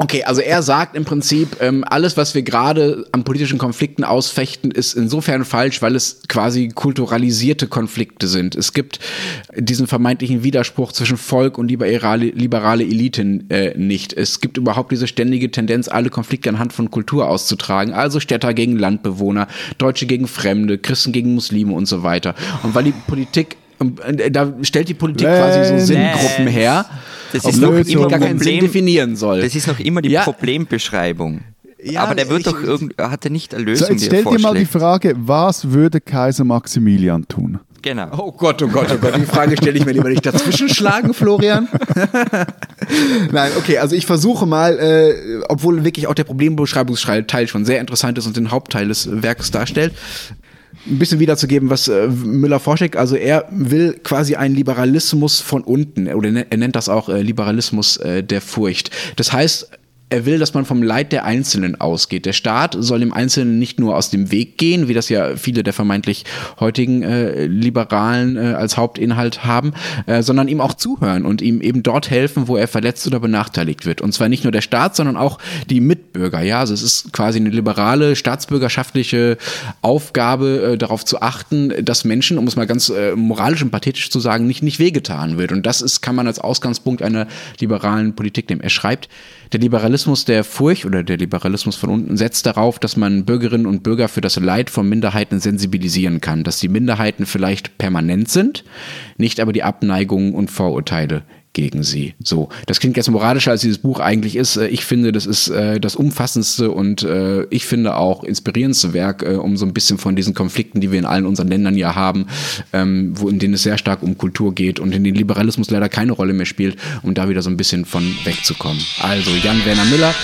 Okay, also er sagt im Prinzip, ähm, alles, was wir gerade an politischen Konflikten ausfechten, ist insofern falsch, weil es quasi kulturalisierte Konflikte sind. Es gibt diesen vermeintlichen Widerspruch zwischen Volk und liberale, liberale Eliten äh, nicht. Es gibt überhaupt diese ständige Tendenz, alle Konflikte anhand von Kultur auszutragen. Also Städter gegen Landbewohner, Deutsche gegen Fremde, Christen gegen Muslime und so weiter. Und weil die Politik da stellt die Politik quasi so Sinngruppen her, Das obwohl ist noch die immer gar keinen Sinn Problem- definieren soll. Das ist noch immer die Ja. Problembeschreibung. Ja, Aber der wird ich- doch irgend, hat er nicht eine So, Lösung, jetzt die stell dir mal die? Frage, was würde Kaiser Maximilian tun? Genau. Oh Gott, oh Gott, oh Gott, die Frage stelle ich mir lieber nicht dazwischen schlagen, Florian. Nein, okay, also ich versuche mal, äh, obwohl wirklich auch der Problembeschreibungsteil schon sehr interessant ist und den Hauptteil des Werkes darstellt, ein bisschen wiederzugeben, was äh, Müller vorschlägt. Also er will quasi einen Liberalismus von unten, oder er nennt das auch äh, Liberalismus äh, der Furcht. Das heißt, er will, dass man vom Leid der Einzelnen ausgeht. Der Staat soll dem Einzelnen nicht nur aus dem Weg gehen, wie das ja viele der vermeintlich heutigen äh, Liberalen äh, als Hauptinhalt haben, äh, sondern ihm auch zuhören und ihm eben dort helfen, wo er verletzt oder benachteiligt wird. Und zwar nicht nur der Staat, sondern auch die Mitbürger. Ja, also es ist quasi eine liberale staatsbürgerschaftliche Aufgabe, äh, darauf zu achten, dass Menschen, um es mal ganz äh, moralisch und pathetisch zu sagen, nicht, nicht wehgetan wird. Und das ist, kann man als Ausgangspunkt einer liberalen Politik nehmen. Er schreibt, der Liberalismus der Furcht oder der Liberalismus von unten setzt darauf, dass man Bürgerinnen und Bürger für das Leid von Minderheiten sensibilisieren kann, dass die Minderheiten vielleicht permanent sind, nicht aber die Abneigungen und Vorurteile gegen sie. So, das klingt jetzt moralischer, als dieses Buch eigentlich ist. Äh, Ich finde, das ist äh, das umfassendste und äh, ich finde auch inspirierendste Werk, äh, um so ein bisschen von diesen Konflikten, die wir in allen unseren Ländern ja haben, ähm, wo in denen es sehr stark um Kultur geht und in denen Liberalismus leider keine Rolle mehr spielt, um da wieder so ein bisschen von wegzukommen. Also Jan Werner Müller,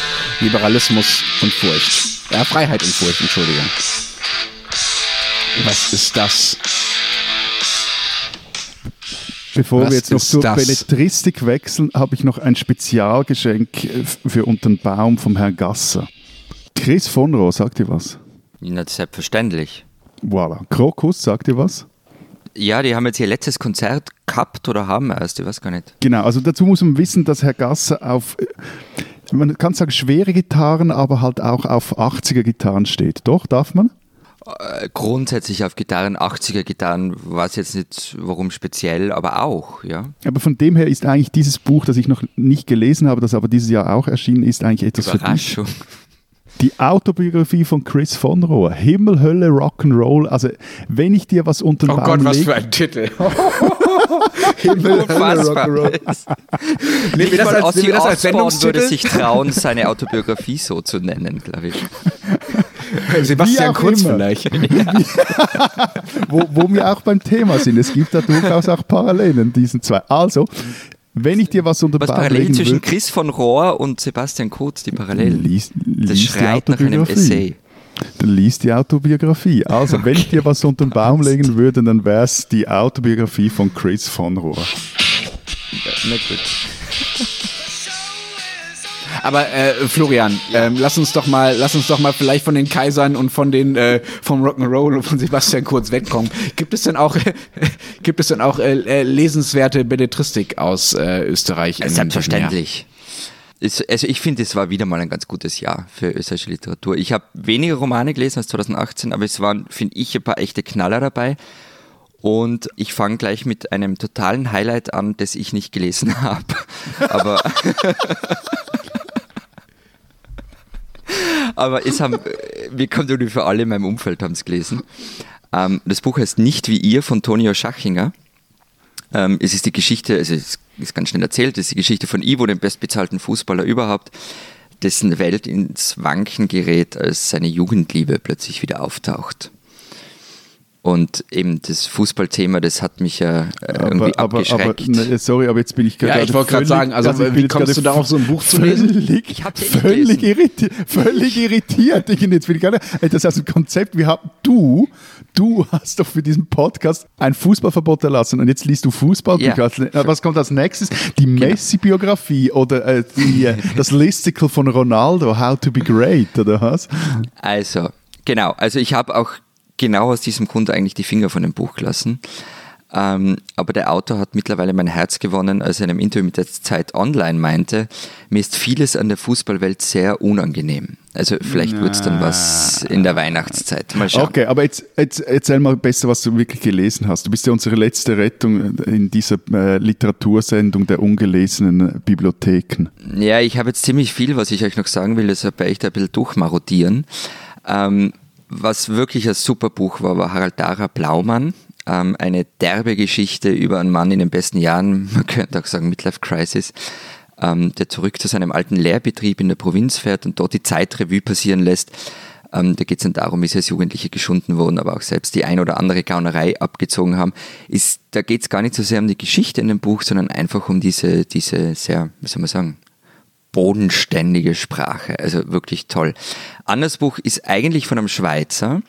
Liberalismus und Furcht. Ja, Freiheit und Furcht, Entschuldigung. Was ist das? Bevor Was wir jetzt noch zur das? Belletristik wechseln, habe ich noch ein Spezialgeschenk äh, für unter den Baum vom Herrn Gasser. Chris von Rohr, sagt ihr was? Ja, selbstverständlich. Voilà. Krokus, sagt ihr was? Ja, die haben jetzt ihr letztes Konzert gehabt oder haben erst, ich weiß gar nicht. Genau, also dazu muss man wissen, dass Herr Gasser auf, äh, man kann sagen schwere Gitarren, aber halt auch auf 80er Gitarren steht. Doch, darf man? Äh, grundsätzlich auf Gitarren, 80er Gitarren, weiß jetzt nicht warum speziell, aber auch, ja. Aber von dem her ist eigentlich dieses Buch, das ich noch nicht gelesen habe, das aber dieses Jahr auch erschienen ist, eigentlich etwas für dich. Überraschung. Die Autobiografie von Chris von Rohr. Himmel, Hölle, Rock'n'Roll. Also, wenn ich dir was unter den Oh Baum Gott, was für ein Titel. Himmel, Unfassbar. Nehmen wir Nicht das mal als, wir das als würde sich trauen, seine Autobiografie so zu nennen, glaube ich. Sebastian Kurz immer. vielleicht. wo, wo wir auch beim Thema sind. Es gibt da durchaus auch Parallelen, diesen zwei. Also, wenn ich dir was unter den Was Baum parallel legen zwischen Chris von Rohr und Sebastian Kurz, die Parallelen. lies, Das lies die schreit nach einem. Essay. Dann liest die Autobiografie. Also, wenn ich dir was unter den Baum legen würde, dann wäre es die Autobiografie von Chris von Rohr. Na gut. Aber äh, Florian, ähm, lass uns doch mal, lass uns doch mal vielleicht von den Kaisern und von den äh, vom Rock'n'Roll und von Sebastian Kurz wegkommen. Gibt es denn auch, gibt es denn auch äh, äh, lesenswerte Belletristik aus äh, Österreich? Selbstverständlich. Ist, also ich finde, es war wieder mal ein ganz gutes Jahr für österreichische Literatur. Ich habe weniger Romane gelesen als 2018, aber es waren, finde ich, ein paar echte Knaller dabei. Und ich fange gleich mit einem totalen Highlight an, das ich nicht gelesen habe. Aber, aber es haben, wir kommen ungefähr alle in meinem Umfeld haben es gelesen. Ähm, das Buch heißt Nicht wie ihr von Tonio Schachinger. Ähm, es ist die Geschichte, also es ist ganz schnell erzählt, es ist die Geschichte von Ivo, dem bestbezahlten Fußballer überhaupt, dessen Welt ins Wanken gerät, als seine Jugendliebe plötzlich wieder auftaucht. Und eben das Fußballthema, das hat mich ja äh, irgendwie aber, aber, abgeschreckt. ne, sorry, aber jetzt bin ich Ja, gerade ich wollte gerade sagen, also, ich bin wie kommst du darauf, so ein Buch zu lesen? Völlig, Ich hab's eh völlig, irritiert, völlig irritiert. Ich, jetzt bin ich gerade, das ist also ein Konzept. Wir haben, du, du hast doch für diesen Podcast ein Fußballverbot erlassen und jetzt liest du Fußballbücher. Ja. Äh, Was kommt als nächstes? Die Messi-Biografie oder äh, die, äh, das Listicle von Ronaldo, How to be Great oder was? Also, genau. Also ich habe auch genau aus diesem Grund eigentlich die Finger von dem Buch gelassen. Ähm, aber der Autor hat mittlerweile mein Herz gewonnen, als er in einem Interview mit der Zeit Online meinte, mir ist vieles an der Fußballwelt sehr unangenehm. Also vielleicht wird es dann was in der Weihnachtszeit. Mal schauen. Okay, aber jetzt, jetzt erzähl mal besser, was du wirklich gelesen hast. Du bist ja unsere letzte Rettung in dieser äh, Literatursendung der ungelesenen Bibliotheken. Ja, ich habe jetzt ziemlich viel, was ich euch noch sagen will, deshalb werde ich da ein bisschen durchmarodieren. Ähm, was wirklich ein super Buch war, war Harald Dara Blaumann. Ähm, eine derbe Geschichte über einen Mann in den besten Jahren, man könnte auch sagen Midlife Crisis, ähm, der zurück zu seinem alten Lehrbetrieb in der Provinz fährt und dort die Zeitrevue passieren lässt. Ähm, da geht es dann darum, wie sie als Jugendliche geschunden wurden, aber auch selbst die ein oder andere Gaunerei abgezogen haben. Ist, da geht es gar nicht so sehr um die Geschichte in dem Buch, sondern einfach um diese, diese sehr, wie soll man sagen, bodenständige Sprache. Also wirklich toll. Anderes Buch ist eigentlich von einem Schweizer,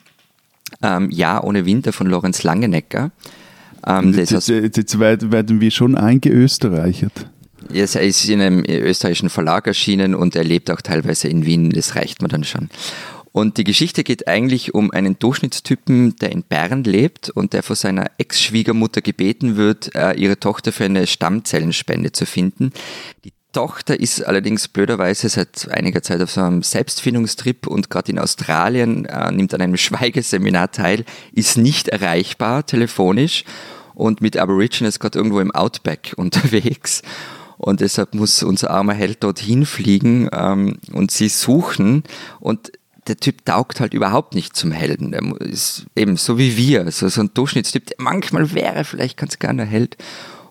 ähm, Ja ohne Winter von Lorenz Langenecker. Ähm, das Jetzt, aus, jetzt, jetzt werden wir schon eingeösterreichert. er ist in einem österreichischen Verlag erschienen und er lebt auch teilweise in Wien, das reicht mir dann schon. Und die Geschichte geht eigentlich um einen Durchschnittstypen, der in Bern lebt und der von seiner Ex-Schwiegermutter gebeten wird, äh, ihre Tochter für eine Stammzellenspende zu finden. Die Tochter ist allerdings blöderweise seit einiger Zeit auf so einem Selbstfindungstrip und gerade in Australien äh, nimmt an einem Schweigeseminar teil, ist nicht erreichbar telefonisch und mit Aborigines gerade irgendwo im Outback unterwegs. Und deshalb muss unser armer Held dorthin fliegen ähm, und sie suchen. Und der Typ taugt halt überhaupt nicht zum Helden. Mu- ist eben so wie wir, so, so ein Durchschnittstyp, der manchmal wäre vielleicht ganz gerne Held.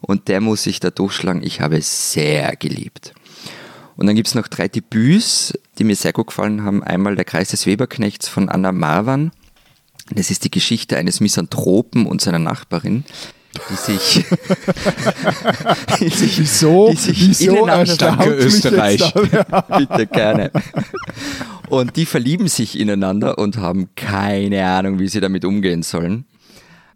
Und der muss sich da durchschlagen. Ich habe es sehr geliebt. Und dann gibt es noch drei Debüts, die mir sehr gut gefallen haben. Einmal Der Kreis des Weberknechts von Anna Marwan. Das ist die Geschichte eines Misanthropen und seiner Nachbarin, die sich, die sich, Wieso, die sich wieso Danke, Österreich. Bitte gerne. Und die verlieben sich ineinander und haben keine Ahnung, wie sie damit umgehen sollen.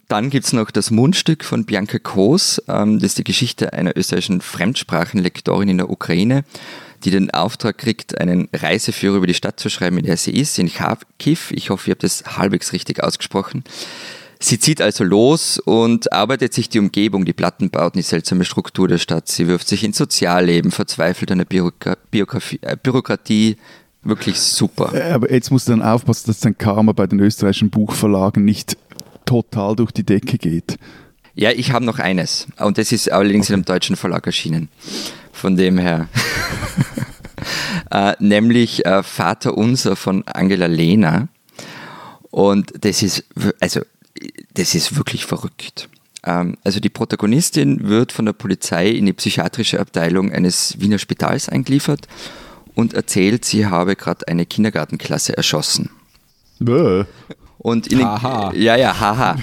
Dann gibt es noch das Mundstück von Bianca Koos. Ähm, das ist die Geschichte einer österreichischen Fremdsprachenlektorin in der Ukraine, die den Auftrag kriegt, einen Reiseführer über die Stadt zu schreiben, in der sie ist, in Kharkiv. Ich hoffe, ihr habt das halbwegs richtig ausgesprochen. Sie zieht also los und arbeitet sich die Umgebung, die Plattenbauten, die seltsame Struktur der Stadt. Sie wirft sich ins Sozialleben, verzweifelt an der Bürokra äh, Bürokratie. Wirklich super. Äh, aber jetzt musst du dann aufpassen, dass dein Karma bei den österreichischen Buchverlagen nicht total durch die Decke geht. Ja, ich habe noch eines. Und das ist allerdings okay. in einem deutschen Verlag erschienen. Von dem her. äh, nämlich äh, Vater Unser von Angela Lehner. Und das ist, also das ist wirklich verrückt. Ähm, also die Protagonistin wird von der Polizei in die psychiatrische Abteilung eines Wiener Spitals eingeliefert und erzählt, sie habe gerade eine Kindergartenklasse erschossen. Bäh. Und in haha. Den, ja, ja, haha.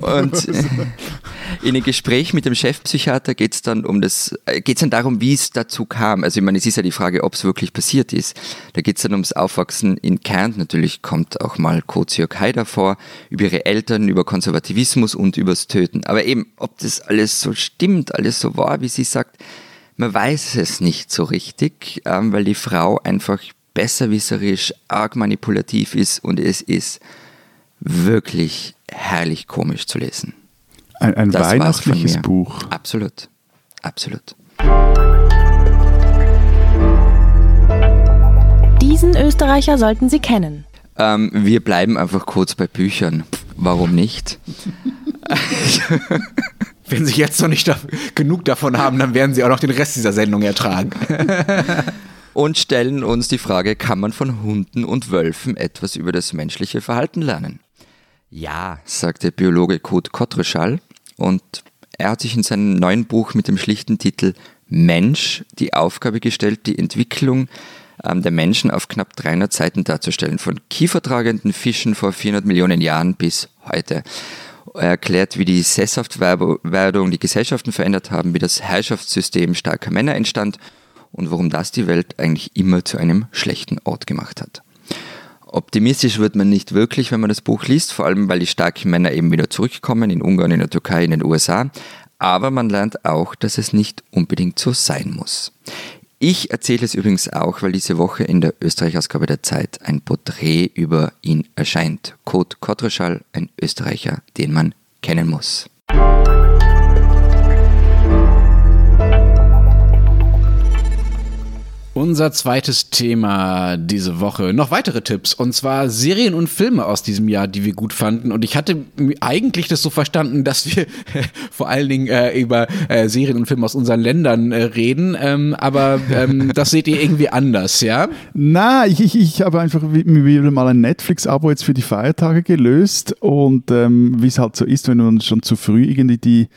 Und in dem Gespräch mit dem Chefpsychiater geht es dann um das, äh, geht es dann darum, wie es dazu kam. Also ich meine, es ist ja die Frage, ob es wirklich passiert ist. Da geht es dann ums Aufwachsen in Kärnten. Natürlich kommt auch mal Koziok Haider vor, über ihre Eltern, über Konservativismus und übers Töten. Aber eben, ob das alles so stimmt, alles so war, wie sie sagt, man weiß es nicht so richtig, ähm, weil die Frau einfach besserwisserisch, arg manipulativ ist und es ist wirklich herrlich komisch zu lesen. Ein, ein weihnachtliches Buch. Absolut, absolut. Diesen Österreicher sollten Sie kennen. Ähm, wir bleiben einfach kurz bei Büchern. Warum nicht? Wenn Sie jetzt noch nicht da genug davon haben, dann werden Sie auch noch den Rest dieser Sendung ertragen. und stellen uns die Frage, kann man von Hunden und Wölfen etwas über das menschliche Verhalten lernen? Ja, sagte Biologe Kurt Kottreschall und er hat sich in seinem neuen Buch mit dem schlichten Titel Mensch die Aufgabe gestellt, die Entwicklung ähm, der Menschen auf knapp 300 Seiten darzustellen, von kiefertragenden Fischen vor 400 Millionen Jahren bis heute. Er erklärt, wie die Sesshaftwerdung die Gesellschaften verändert haben, wie das Herrschaftssystem starker Männer entstand und warum das die Welt eigentlich immer zu einem schlechten Ort gemacht hat. Optimistisch wird man nicht wirklich, wenn man das Buch liest, vor allem weil die starken Männer eben wieder zurückkommen, in Ungarn, in der Türkei, in den USA. Aber man lernt auch, dass es nicht unbedingt so sein muss. Ich erzähle es übrigens auch, weil diese Woche in der Österreich-Ausgabe der Zeit ein Porträt über ihn erscheint. Kurt Kottreschall, ein Österreicher, den man kennen muss. Unser zweites Thema diese Woche. Noch weitere Tipps. Und zwar Serien und Filme aus diesem Jahr, die wir gut fanden. Und ich hatte eigentlich das so verstanden, dass wir vor allen Dingen äh, über äh, Serien und Filme aus unseren Ländern äh, reden. Ähm, aber ähm, das seht ihr irgendwie anders, ja? Na, ich, ich, ich habe einfach wieder mal ein Netflix-Abo jetzt für die Feiertage gelöst. Und ähm, wie es halt so ist, wenn man schon zu früh irgendwie die,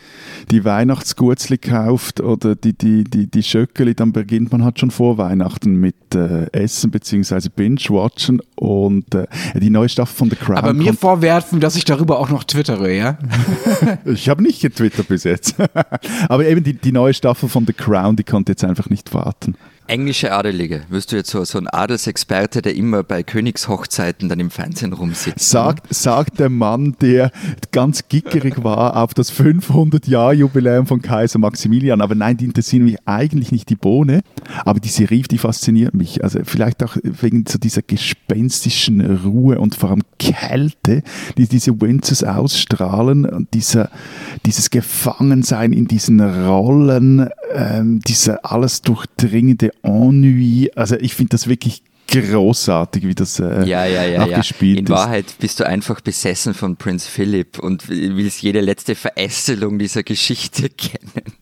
die Weihnachtsgurzli kauft oder die, die, die, die Schöckeli, dann beginnt man halt schon vor Weihnachten. Mit äh, Essen bzw. Binge-Watchen und äh, die neue Staffel von The Crown. Aber mir vorwerfen, dass ich darüber auch noch twittere, ja? ich habe nicht getwittert bis jetzt. Aber eben die, die neue Staffel von The Crown, die konnte jetzt einfach nicht warten. Englische Adelige. Wirst du jetzt so, so ein Adelsexperte, der immer bei Königshochzeiten dann im Fernsehen rumsitzt? Sagt, sagt der Mann, der ganz gickerig war auf das 500-Jahr-Jubiläum von Kaiser Maximilian. Aber nein, die interessieren mich eigentlich nicht die Bohne. Aber die Serie, die fasziniert mich. Also vielleicht auch wegen so dieser gespenstischen Ruhe und vor allem Kälte, die diese Windsors ausstrahlen und dieser, dieses Gefangensein in diesen Rollen, ähm, dieser alles durchdringende Ennui. Also ich finde das wirklich großartig, wie das äh, ja, ja, ja, ja. gespielt In ist. Wahrheit bist du einfach besessen von Prinz Philip und willst jede letzte Verästelung dieser Geschichte kennen.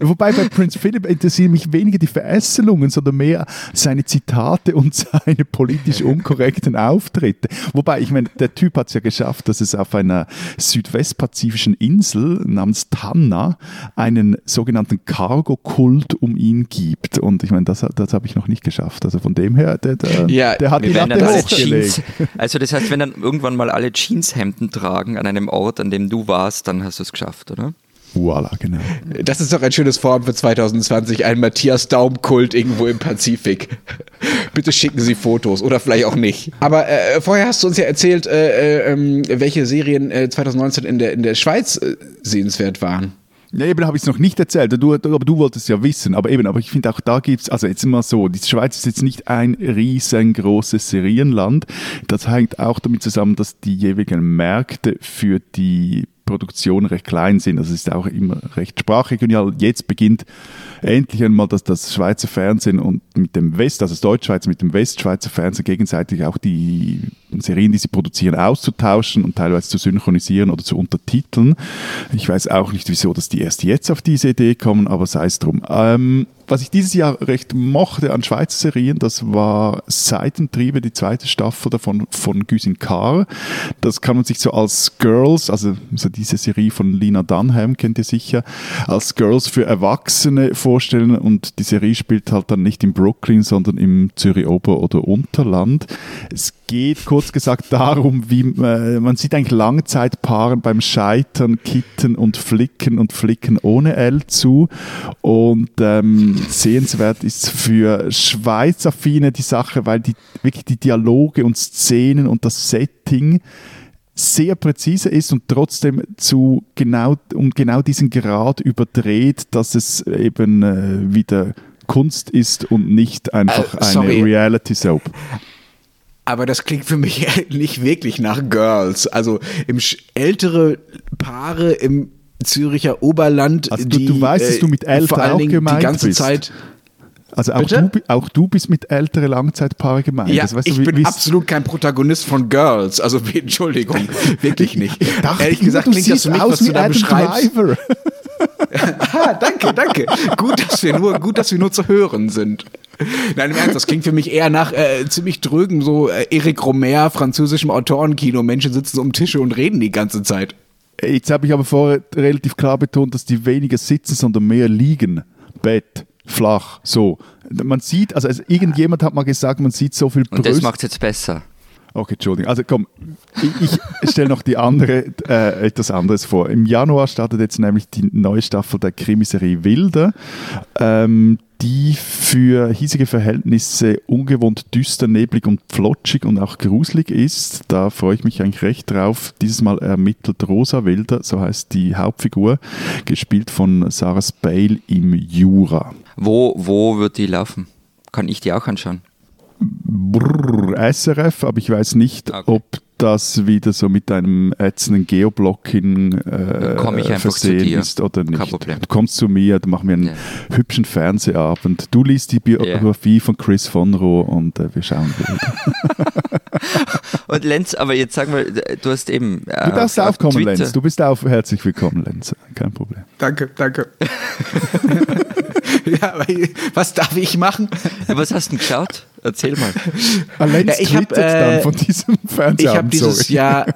Wobei bei Prinz Philip interessieren mich weniger die Verästelungen, sondern mehr seine Zitate und seine politisch unkorrekten Auftritte. Wobei, ich meine, der Typ hat es ja geschafft, dass es auf einer südwestpazifischen Insel namens Tanna einen sogenannten Cargo-Kult um ihn gibt. Und ich meine, das, das habe ich noch nicht geschafft. Also von dem her, der, der, ja, der hat die Latte hochgelegt. Also das heißt, wenn dann irgendwann mal alle Jeanshemden tragen an einem Ort, an dem du warst, dann hast du es geschafft, oder? Voila, genau. Das ist doch ein schönes Form für 2020, ein Matthias Daum-Kult irgendwo im Pazifik. Bitte schicken Sie Fotos oder vielleicht auch nicht. Aber äh, vorher hast du uns ja erzählt, äh, äh, welche Serien 2019 in der, in der Schweiz sehenswert waren. Ja, eben habe ich es noch nicht erzählt, du, aber du wolltest ja wissen. Aber eben, aber ich finde auch da gibt es, also jetzt mal so, die Schweiz ist jetzt nicht ein riesengroßes Serienland. Das hängt auch damit zusammen, dass die jeweiligen Märkte für die Produktion recht klein sind. Es ist auch immer recht sprachregional. Jetzt beginnt endlich einmal das, das Schweizer Fernsehen und mit dem West, also das Deutschschweizer mit dem Westschweizer Fernsehen gegenseitig auch die Serien, die sie produzieren, auszutauschen und teilweise zu synchronisieren oder zu untertiteln. Ich weiß auch nicht, wieso, dass die erst jetzt auf diese Idee kommen, aber sei es drum. Ähm, was ich dieses Jahr recht mochte an Schweizer Serien, das war Seitentriebe, die zweite Staffel davon von Güsin Carr. Das kann man sich so als Girls, also so diese Serie von Lina Dunham kennt ihr sicher, als Girls für Erwachsene vorstellen und die Serie spielt halt dann nicht in Brooklyn, sondern im Zürich Ober- oder Unterland. Es geht kurz gesagt darum, wie äh, man sieht eigentlich Langzeitpaaren beim Scheitern, Kitten und Flicken und Flicken ohne L zu und ähm, sehenswert ist für Schweizaffine die Sache, weil die wirklich die Dialoge und Szenen und das Setting sehr präzise ist und trotzdem zu genau um genau diesen Grad überdreht, dass es eben äh, wieder Kunst ist und nicht einfach äh, eine Reality Soap. Aber das klingt für mich nicht wirklich nach Girls. Also im ältere Paare im Züricher Oberland. Also du, die, du weißt, dass du mit äh, älter auch gemeint die ganze bist. Zeit. Also auch du, auch du, bist mit älteren Langzeitpaaren gemeint. Ja, also, weißt ich du, bin absolut kein Protagonist von Girls. Also Entschuldigung, wirklich nicht. Ehrlich gesagt klingt das für mich, was du da beschreibst. ah, danke, danke. Gut, dass wir nur, gut, dass wir nur zu hören sind. Nein, im Ernst, das klingt für mich eher nach äh, ziemlich drögen, so äh, Eric Romer, französischem Autorenkino. Menschen sitzen so um Tische und reden die ganze Zeit. Jetzt habe ich aber vorher relativ klar betont, dass die weniger sitzen, sondern mehr liegen. Bett, flach, so. Man sieht, also irgendjemand hat mal gesagt, man sieht so viel Brüste. Und das macht es jetzt besser. Okay, Entschuldigung. Also komm, ich, ich stelle noch die andere, äh, etwas anderes vor. Im Januar startet jetzt nämlich die neue Staffel der Krimiserie Wilde. Ähm, die für hiesige Verhältnisse ungewohnt düster, neblig und flotschig und auch gruselig ist. Da freue ich mich eigentlich recht drauf. Dieses Mal ermittelt Rosa Wilder, so heißt die Hauptfigur, gespielt von Sarah Spale im Jura. Wo, wo wird die laufen? Kann ich die auch anschauen? Brrr, SRF, aber ich weiß nicht, okay. ob das wieder so mit einem ätzenden Geoblocking äh, versehen ist oder nicht. Kein Problem. Du kommst zu mir, dann machen wir einen ja. hübschen Fernsehabend. Du liest die Biografie yeah. von Chris von Roh und äh, wir schauen wieder. und Lenz, aber jetzt sag mal, du hast eben. Äh, du darfst auch kommen, Lenz. Du bist auch herzlich willkommen, Lenz. Kein Problem. Danke, danke. ja, was darf ich machen? Was hast du denn geschaut? Erzähl mal. Allein ja, ich habe äh, von diesem Fernseher. Ich habe dieses Jahr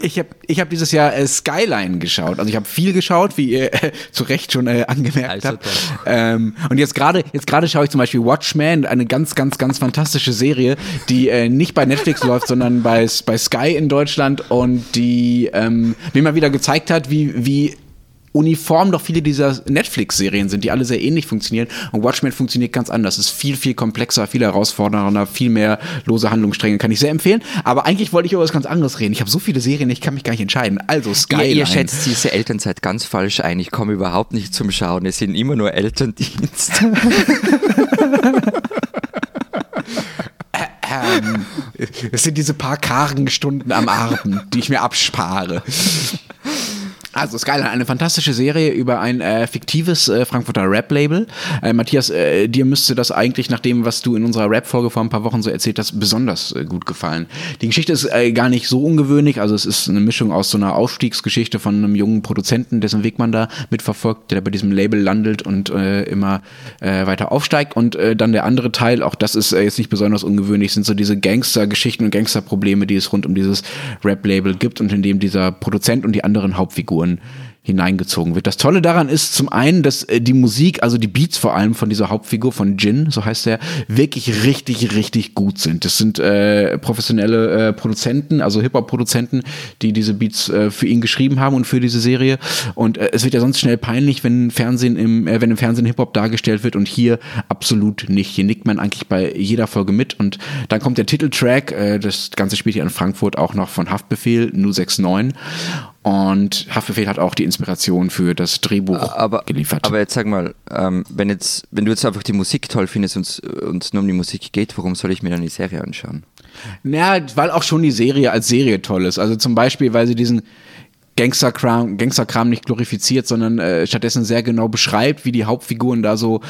ich habe ich hab dieses Jahr äh, Skyline geschaut. Also ich habe viel geschaut, wie ihr äh, zu Recht schon äh, angemerkt also habt. Ähm, und jetzt gerade jetzt gerade schaue ich zum Beispiel Watchmen, eine ganz ganz ganz fantastische Serie, die äh, nicht bei Netflix läuft, sondern bei bei Sky in Deutschland und die ähm, mir mal wieder gezeigt hat, wie wie uniform doch viele dieser Netflix-Serien sind, die alle sehr ähnlich funktionieren. Und Watchmen funktioniert ganz anders. Es ist viel, viel komplexer, viel herausfordernder, viel mehr lose Handlungsstränge. Kann ich sehr empfehlen. Aber eigentlich wollte ich über was ganz anderes reden. Ich habe so viele Serien, ich kann mich gar nicht entscheiden. Also Skyline. Ihr, ihr schätzt diese Elternzeit ganz falsch ein. Ich komme überhaupt nicht zum Schauen. Es sind immer nur Elterndienst. ähm, es sind diese paar kargen Stunden am Abend, die ich mir abspare. Also Skyline, eine fantastische Serie über ein äh, fiktives äh, Frankfurter Rap-Label. Äh, Matthias, äh, dir müsste das eigentlich nach dem, was du in unserer Rap-Folge vor ein paar Wochen so erzählt hast, besonders äh, gut gefallen. Die Geschichte ist äh, gar nicht so ungewöhnlich, also es ist eine Mischung aus so einer Aufstiegsgeschichte von einem jungen Produzenten, dessen Weg man da mitverfolgt, der bei diesem Label landet und immer weiter aufsteigt. Und dann der andere Teil, auch das ist jetzt nicht besonders ungewöhnlich, sind so diese Gangster-Geschichten und Gangster-Probleme, die es rund um dieses Rap-Label gibt und in dem dieser Produzent und die anderen Hauptfiguren Figuren hineingezogen wird. Das Tolle daran ist zum einen, dass äh, die Musik, also die Beats vor allem von dieser Hauptfigur von Jin, so heißt er, wirklich richtig, richtig gut sind. Das sind äh, professionelle äh, Produzenten, also Hip-Hop-Produzenten, die diese Beats äh, für ihn geschrieben haben und für diese Serie. Und äh, es wird ja sonst schnell peinlich, wenn Fernsehen im, äh, wenn im Fernsehen Hip-Hop dargestellt wird und hier absolut nicht. Hier nickt man eigentlich bei jeder Folge mit und dann kommt der Titeltrack, äh, das Ganze spielt hier in Frankfurt auch noch von Haftbefehl, Nu 69 und Haftbefehl hat auch die Inspiration für das Drehbuch aber, geliefert. Aber jetzt sag mal, ähm, wenn, jetzt, wenn du jetzt einfach die Musik toll findest und es nur um die Musik geht, warum soll ich mir dann die Serie anschauen? Naja, weil auch schon die Serie als Serie toll ist. Also zum Beispiel, weil sie diesen Gangsterkram, Gangsterkram nicht glorifiziert, sondern äh, stattdessen sehr genau beschreibt, wie die Hauptfiguren da so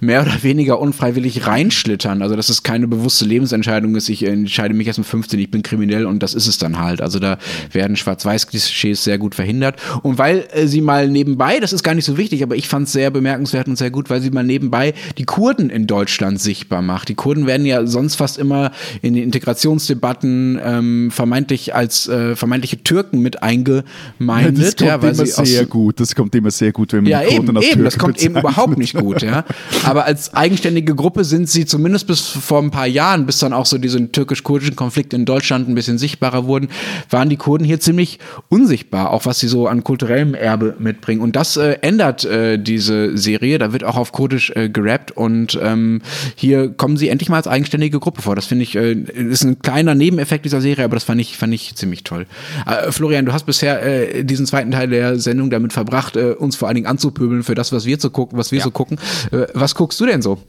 mehr oder weniger unfreiwillig reinschlittern. Also dass es keine bewusste Lebensentscheidung ist, ich entscheide mich erst mit 15, ich bin kriminell und das ist es dann halt. Also da werden Schwarz-Weiß-Klischees sehr gut verhindert. Und weil äh, sie mal nebenbei, das ist gar nicht so wichtig, aber ich fand es sehr bemerkenswert und sehr gut, weil sie mal nebenbei die Kurden in Deutschland sichtbar macht. Die Kurden werden ja sonst fast immer in den Integrationsdebatten ähm, vermeintlich als äh, vermeintliche Türken mit einge meintet. das kommt ja, weil immer sie sehr gut. Das kommt immer sehr gut, wenn man ja, die Kurden eben, als eben, Türken das kommt eben überhaupt nicht gut, ja. Aber als eigenständige Gruppe sind sie zumindest bis vor ein paar Jahren, bis dann auch so diese türkisch-kurdischen Konflikte in Deutschland ein bisschen sichtbarer wurden, waren die Kurden hier ziemlich unsichtbar, auch was sie so an kulturellem Erbe mitbringen. Und das äh, ändert äh, diese Serie. Da wird auch auf Kurdisch äh, gerappt und ähm, hier kommen sie endlich mal als eigenständige Gruppe vor. Das finde ich, äh, ist ein kleiner Nebeneffekt dieser Serie, aber das fand ich, fand ich ziemlich toll. Äh, Florian, du hast bisher äh, diesen zweiten Teil der Sendung damit verbracht, äh, uns vor allen Dingen anzupöbeln für das, was wir zu gucken, was wir Ja. so gucken. Äh, was guckst du denn so?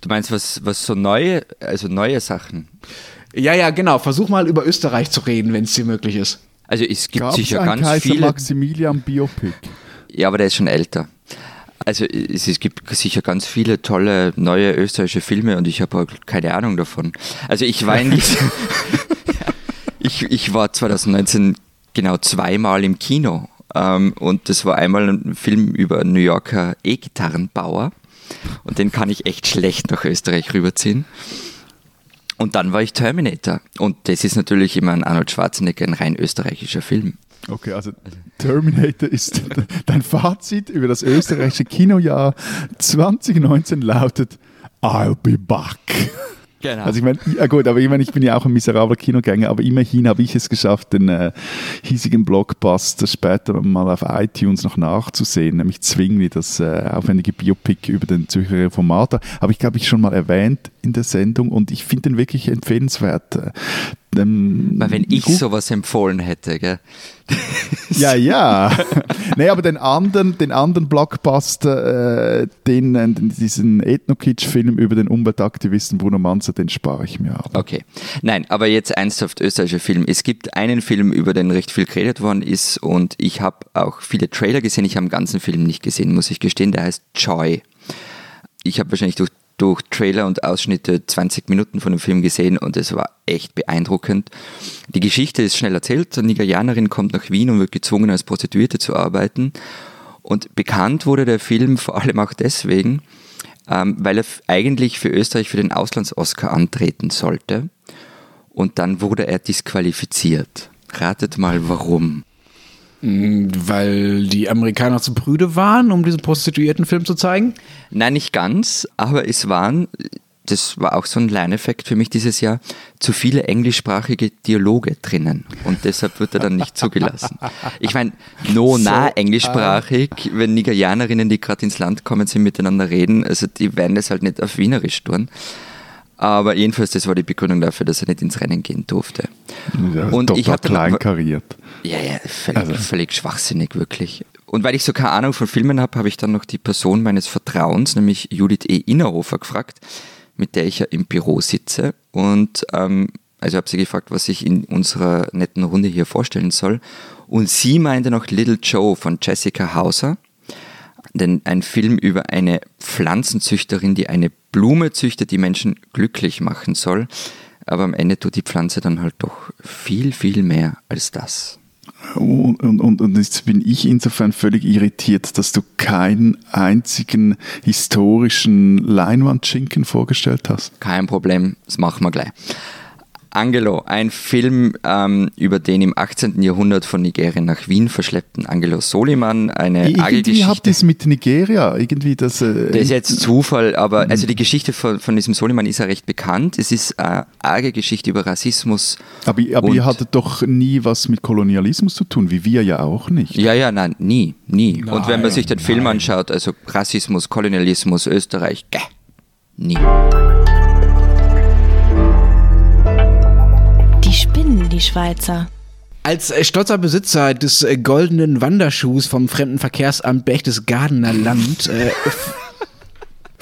Du meinst, was, was so neue, also neue Sachen? Ja, ja, genau. Versuch mal über Österreich zu reden, wenn es dir möglich ist. Also es gibt Gab's sicher ganz Kaiser viele. Maximilian Biopic? Ja, aber der ist schon älter. Also es, es gibt sicher ganz viele tolle neue österreichische Filme und ich habe keine Ahnung davon. Also ich war in diesem, ich, ich war 2019 genau zweimal im Kino ähm, und das war einmal ein Film über New Yorker E-Gitarrenbauer und den kann ich echt schlecht nach Österreich rüberziehen. Und dann war ich Terminator und das ist natürlich immer ein Arnold Schwarzenegger, ein rein österreichischer Film. Okay, also Terminator ist dein Fazit über das österreichische Kinojahr 2019 lautet I'll be back. Genau. Also ich meine, ja gut, aber ich meine, ich bin ja auch ein miserabler Kinogänger, aber immerhin habe ich es geschafft, den äh, hiesigen Blockbuster später mal auf iTunes noch nachzusehen, nämlich Zwingli, das äh, aufwendige Biopic über den Zürcher Reformator. Habe ich, glaube ich, schon mal erwähnt in der Sendung und ich finde den wirklich empfehlenswert. Äh, ähm, Weil wenn ich gut- sowas empfohlen hätte, gell? Ja, ja. nee, aber den anderen, den anderen Blockbuster, äh, den, äh, diesen Ethno-Kitsch-Film über den Umweltaktivisten Bruno Manzer, den spare ich mir ab. Okay. Nein, aber jetzt ernsthaft österreichischer Film. Es gibt einen Film, über den recht viel geredet worden ist und ich habe auch viele Trailer gesehen. Ich habe den ganzen Film nicht gesehen, muss ich gestehen. Der heißt Joy. Ich habe wahrscheinlich durch, durch Trailer und Ausschnitte 20 Minuten von dem Film gesehen und es war echt beeindruckend. Die Geschichte ist schnell erzählt. Eine Nigerianerin kommt nach Wien und wird gezwungen, als Prostituierte zu arbeiten. Und bekannt wurde der Film vor allem auch deswegen, ähm, weil er eigentlich für Österreich für den Auslands-Oscar antreten sollte. Und dann wurde er disqualifiziert. Ratet mal warum. Mm, Weil die Amerikaner zu prüde waren, um diesen Prostituiertenfilm zu zeigen? Nein, nicht ganz, aber es waren, das war auch so ein Lerneffekt für mich dieses Jahr, zu viele englischsprachige Dialoge drinnen. Und deshalb wird er dann nicht zugelassen. Ich meine, no nah englischsprachig, wenn Nigerianerinnen, die gerade ins Land kommen, sind, miteinander reden, also die werden das halt nicht auf Wienerisch tun. Aber jedenfalls, das war die Begründung dafür, dass er nicht ins Rennen gehen durfte. Ja, Und ich hab dann- kleinkariert. Ja, ja, völlig, völlig schwachsinnig, wirklich. Und weil ich so keine Ahnung von Filmen habe, habe ich dann noch die Person meines Vertrauens, nämlich Judith E. Innerhofer, gefragt, mit der ich ja im Büro sitze. Und ähm, also habe sie gefragt, was ich in unserer netten Runde hier vorstellen soll. Und sie meinte noch Little Joe von Jessica Hauser. Denn ein Film über eine Pflanzenzüchterin, die eine Blume züchtet, die Menschen glücklich machen soll. Aber am Ende tut die Pflanze dann halt doch viel, viel mehr als das. Und, und, und, und jetzt bin ich insofern völlig irritiert, dass du keinen einzigen historischen Leinwandschinken vorgestellt hast. Kein Problem, das machen wir gleich. Angelo, ein Film ähm, über den im 18. Jahrhundert von Nigerien nach Wien verschleppten Angelo Soliman, eine Irgendwie habt ihr es mit Nigeria, irgendwie das... Äh, Das ist jetzt Zufall, aber also die Geschichte von, von diesem Soliman ist ja recht bekannt. Es ist eine arge Geschichte über Rassismus. aber aber ihr hattet doch nie was mit Kolonialismus zu tun, wie wir ja auch nicht. Ja, ja, nein, nie, nie. und wenn man Nein, sich den Film nein. anschaut, also Rassismus, Kolonialismus, Österreich, gäh, nie. Die Schweizer. Als äh, stolzer Besitzer des äh, goldenen Wanderschuhs vom Fremdenverkehrsamt Berchtesgadener Land äh,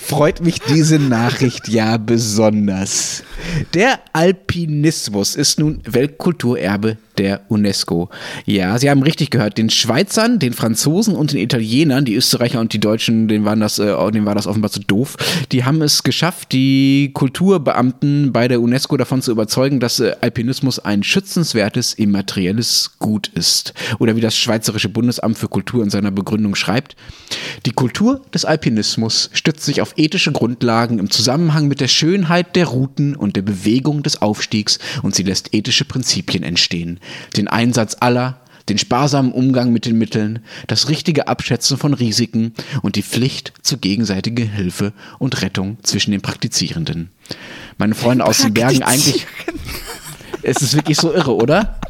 freut mich diese Nachricht ja besonders. Der Alpinismus ist nun Weltkulturerbe der UNESCO. Ja, Sie haben richtig gehört. Den Schweizern, den Franzosen und den Italienern, die Österreicher und die Deutschen, denen, waren das, äh, denen war das offenbar zu doof, die haben es geschafft, die Kulturbeamten bei der UNESCO davon zu überzeugen, dass äh, Alpinismus ein schützenswertes immaterielles Gut ist. Oder wie das Schweizerische Bundesamt für Kultur in seiner Begründung schreibt, die Kultur des Alpinismus stützt sich auf ethische Grundlagen im Zusammenhang mit der Schönheit der Routen und der Bewegung des Aufstiegs und sie lässt ethische Prinzipien entstehen. Den Einsatz aller, den sparsamen Umgang mit den Mitteln, das richtige Abschätzen von Risiken und die Pflicht zur gegenseitigen Hilfe und Rettung zwischen den Praktizierenden. Meine Freunde aus den Bergen eigentlich. Es ist wirklich so irre, oder?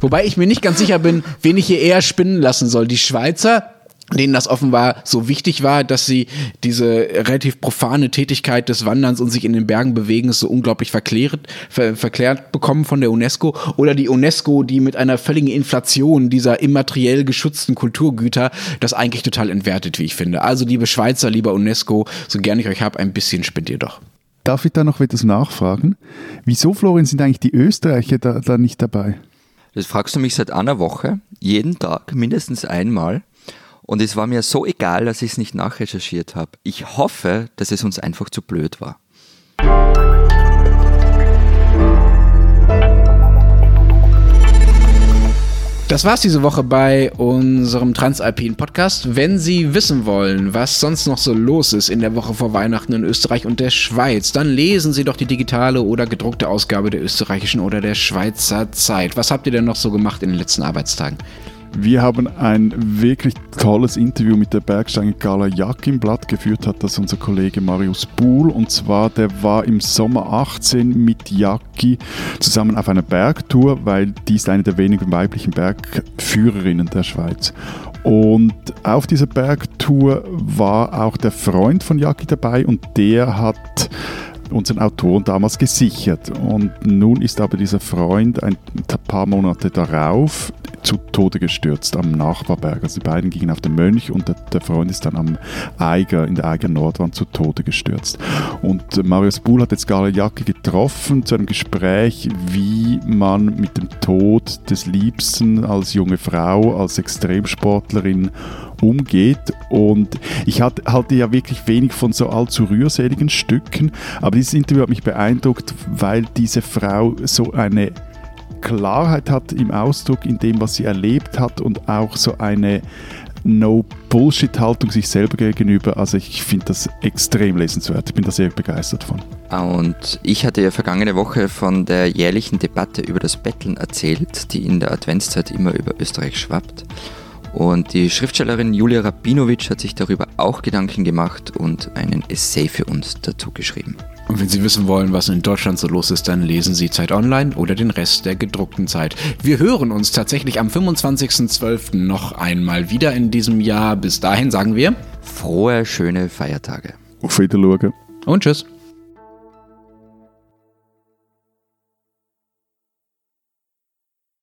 Wobei ich mir nicht ganz sicher bin, wen ich hier eher spinnen lassen soll. Die Schweizer, denen das offenbar so wichtig war, dass sie diese relativ profane Tätigkeit des Wanderns und sich in den Bergen bewegen so unglaublich verklärt, ver, verklärt bekommen von der UNESCO. Oder die UNESCO, die mit einer völligen Inflation dieser immateriell geschützten Kulturgüter das eigentlich total entwertet, wie ich finde. Also liebe Schweizer, lieber UNESCO, so gern ich euch habe, ein bisschen spinnt ihr doch. Darf ich da noch etwas nachfragen? Wieso, Florian, sind eigentlich die Österreicher da, da nicht dabei? Das fragst du mich seit einer Woche, jeden Tag, mindestens einmal. Und es war mir so egal, dass ich es nicht nachrecherchiert habe. Ich hoffe, dass es uns einfach zu blöd war. Das war's diese Woche bei unserem Transalpin Podcast. Wenn Sie wissen wollen, was sonst noch so los ist in der Woche vor Weihnachten in Österreich und der Schweiz, dann lesen Sie doch die digitale oder gedruckte Ausgabe der österreichischen oder der Schweizer Zeit. Was habt ihr denn noch so gemacht in den letzten Arbeitstagen? Wir haben ein wirklich tolles Interview mit der Bergsteiger Carla Jack im Blatt geführt, hat das unser Kollege Marius Buhl. Und zwar, der war im Sommer 18 mit Jacki zusammen auf einer Bergtour, weil die ist eine der wenigen weiblichen Bergführerinnen der Schweiz. Und auf dieser Bergtour war auch der Freund von Jacki dabei und der hat unseren Autoren damals gesichert. Und nun ist aber dieser Freund ein paar Monate darauf zu Tode gestürzt am Nachbarberg. Also die beiden gingen auf den Mönch und der, der Freund ist dann am Eiger, in der Eiger Nordwand zu Tode gestürzt. Und Marius Buhl hat jetzt Gala Jacke getroffen zu einem Gespräch, wie man mit dem Tod des Liebsten als junge Frau, als Extremsportlerin umgeht. Und ich halte ja wirklich wenig von so allzu rührseligen Stücken, aber dieses Interview hat mich beeindruckt, weil diese Frau so eine Klarheit hat im Ausdruck, in dem, was sie erlebt hat und auch so eine No-Bullshit-Haltung sich selber gegenüber. Also ich finde das extrem lesenswert. Ich bin da sehr begeistert von. Und ich hatte ja vergangene Woche von der jährlichen Debatte über das Betteln erzählt, die in der Adventszeit immer über Österreich schwappt. Und die Schriftstellerin Julia Rabinowitsch hat sich darüber auch Gedanken gemacht und einen Essay für uns dazu geschrieben. Und wenn Sie wissen wollen, was in Deutschland so los ist, dann lesen Sie Zeit Online oder den Rest der gedruckten Zeit. Wir hören uns tatsächlich am 25.12. noch einmal wieder in diesem Jahr. Bis dahin sagen wir Frohe, schöne Feiertage. Auf Wiedersehen. und tschüss.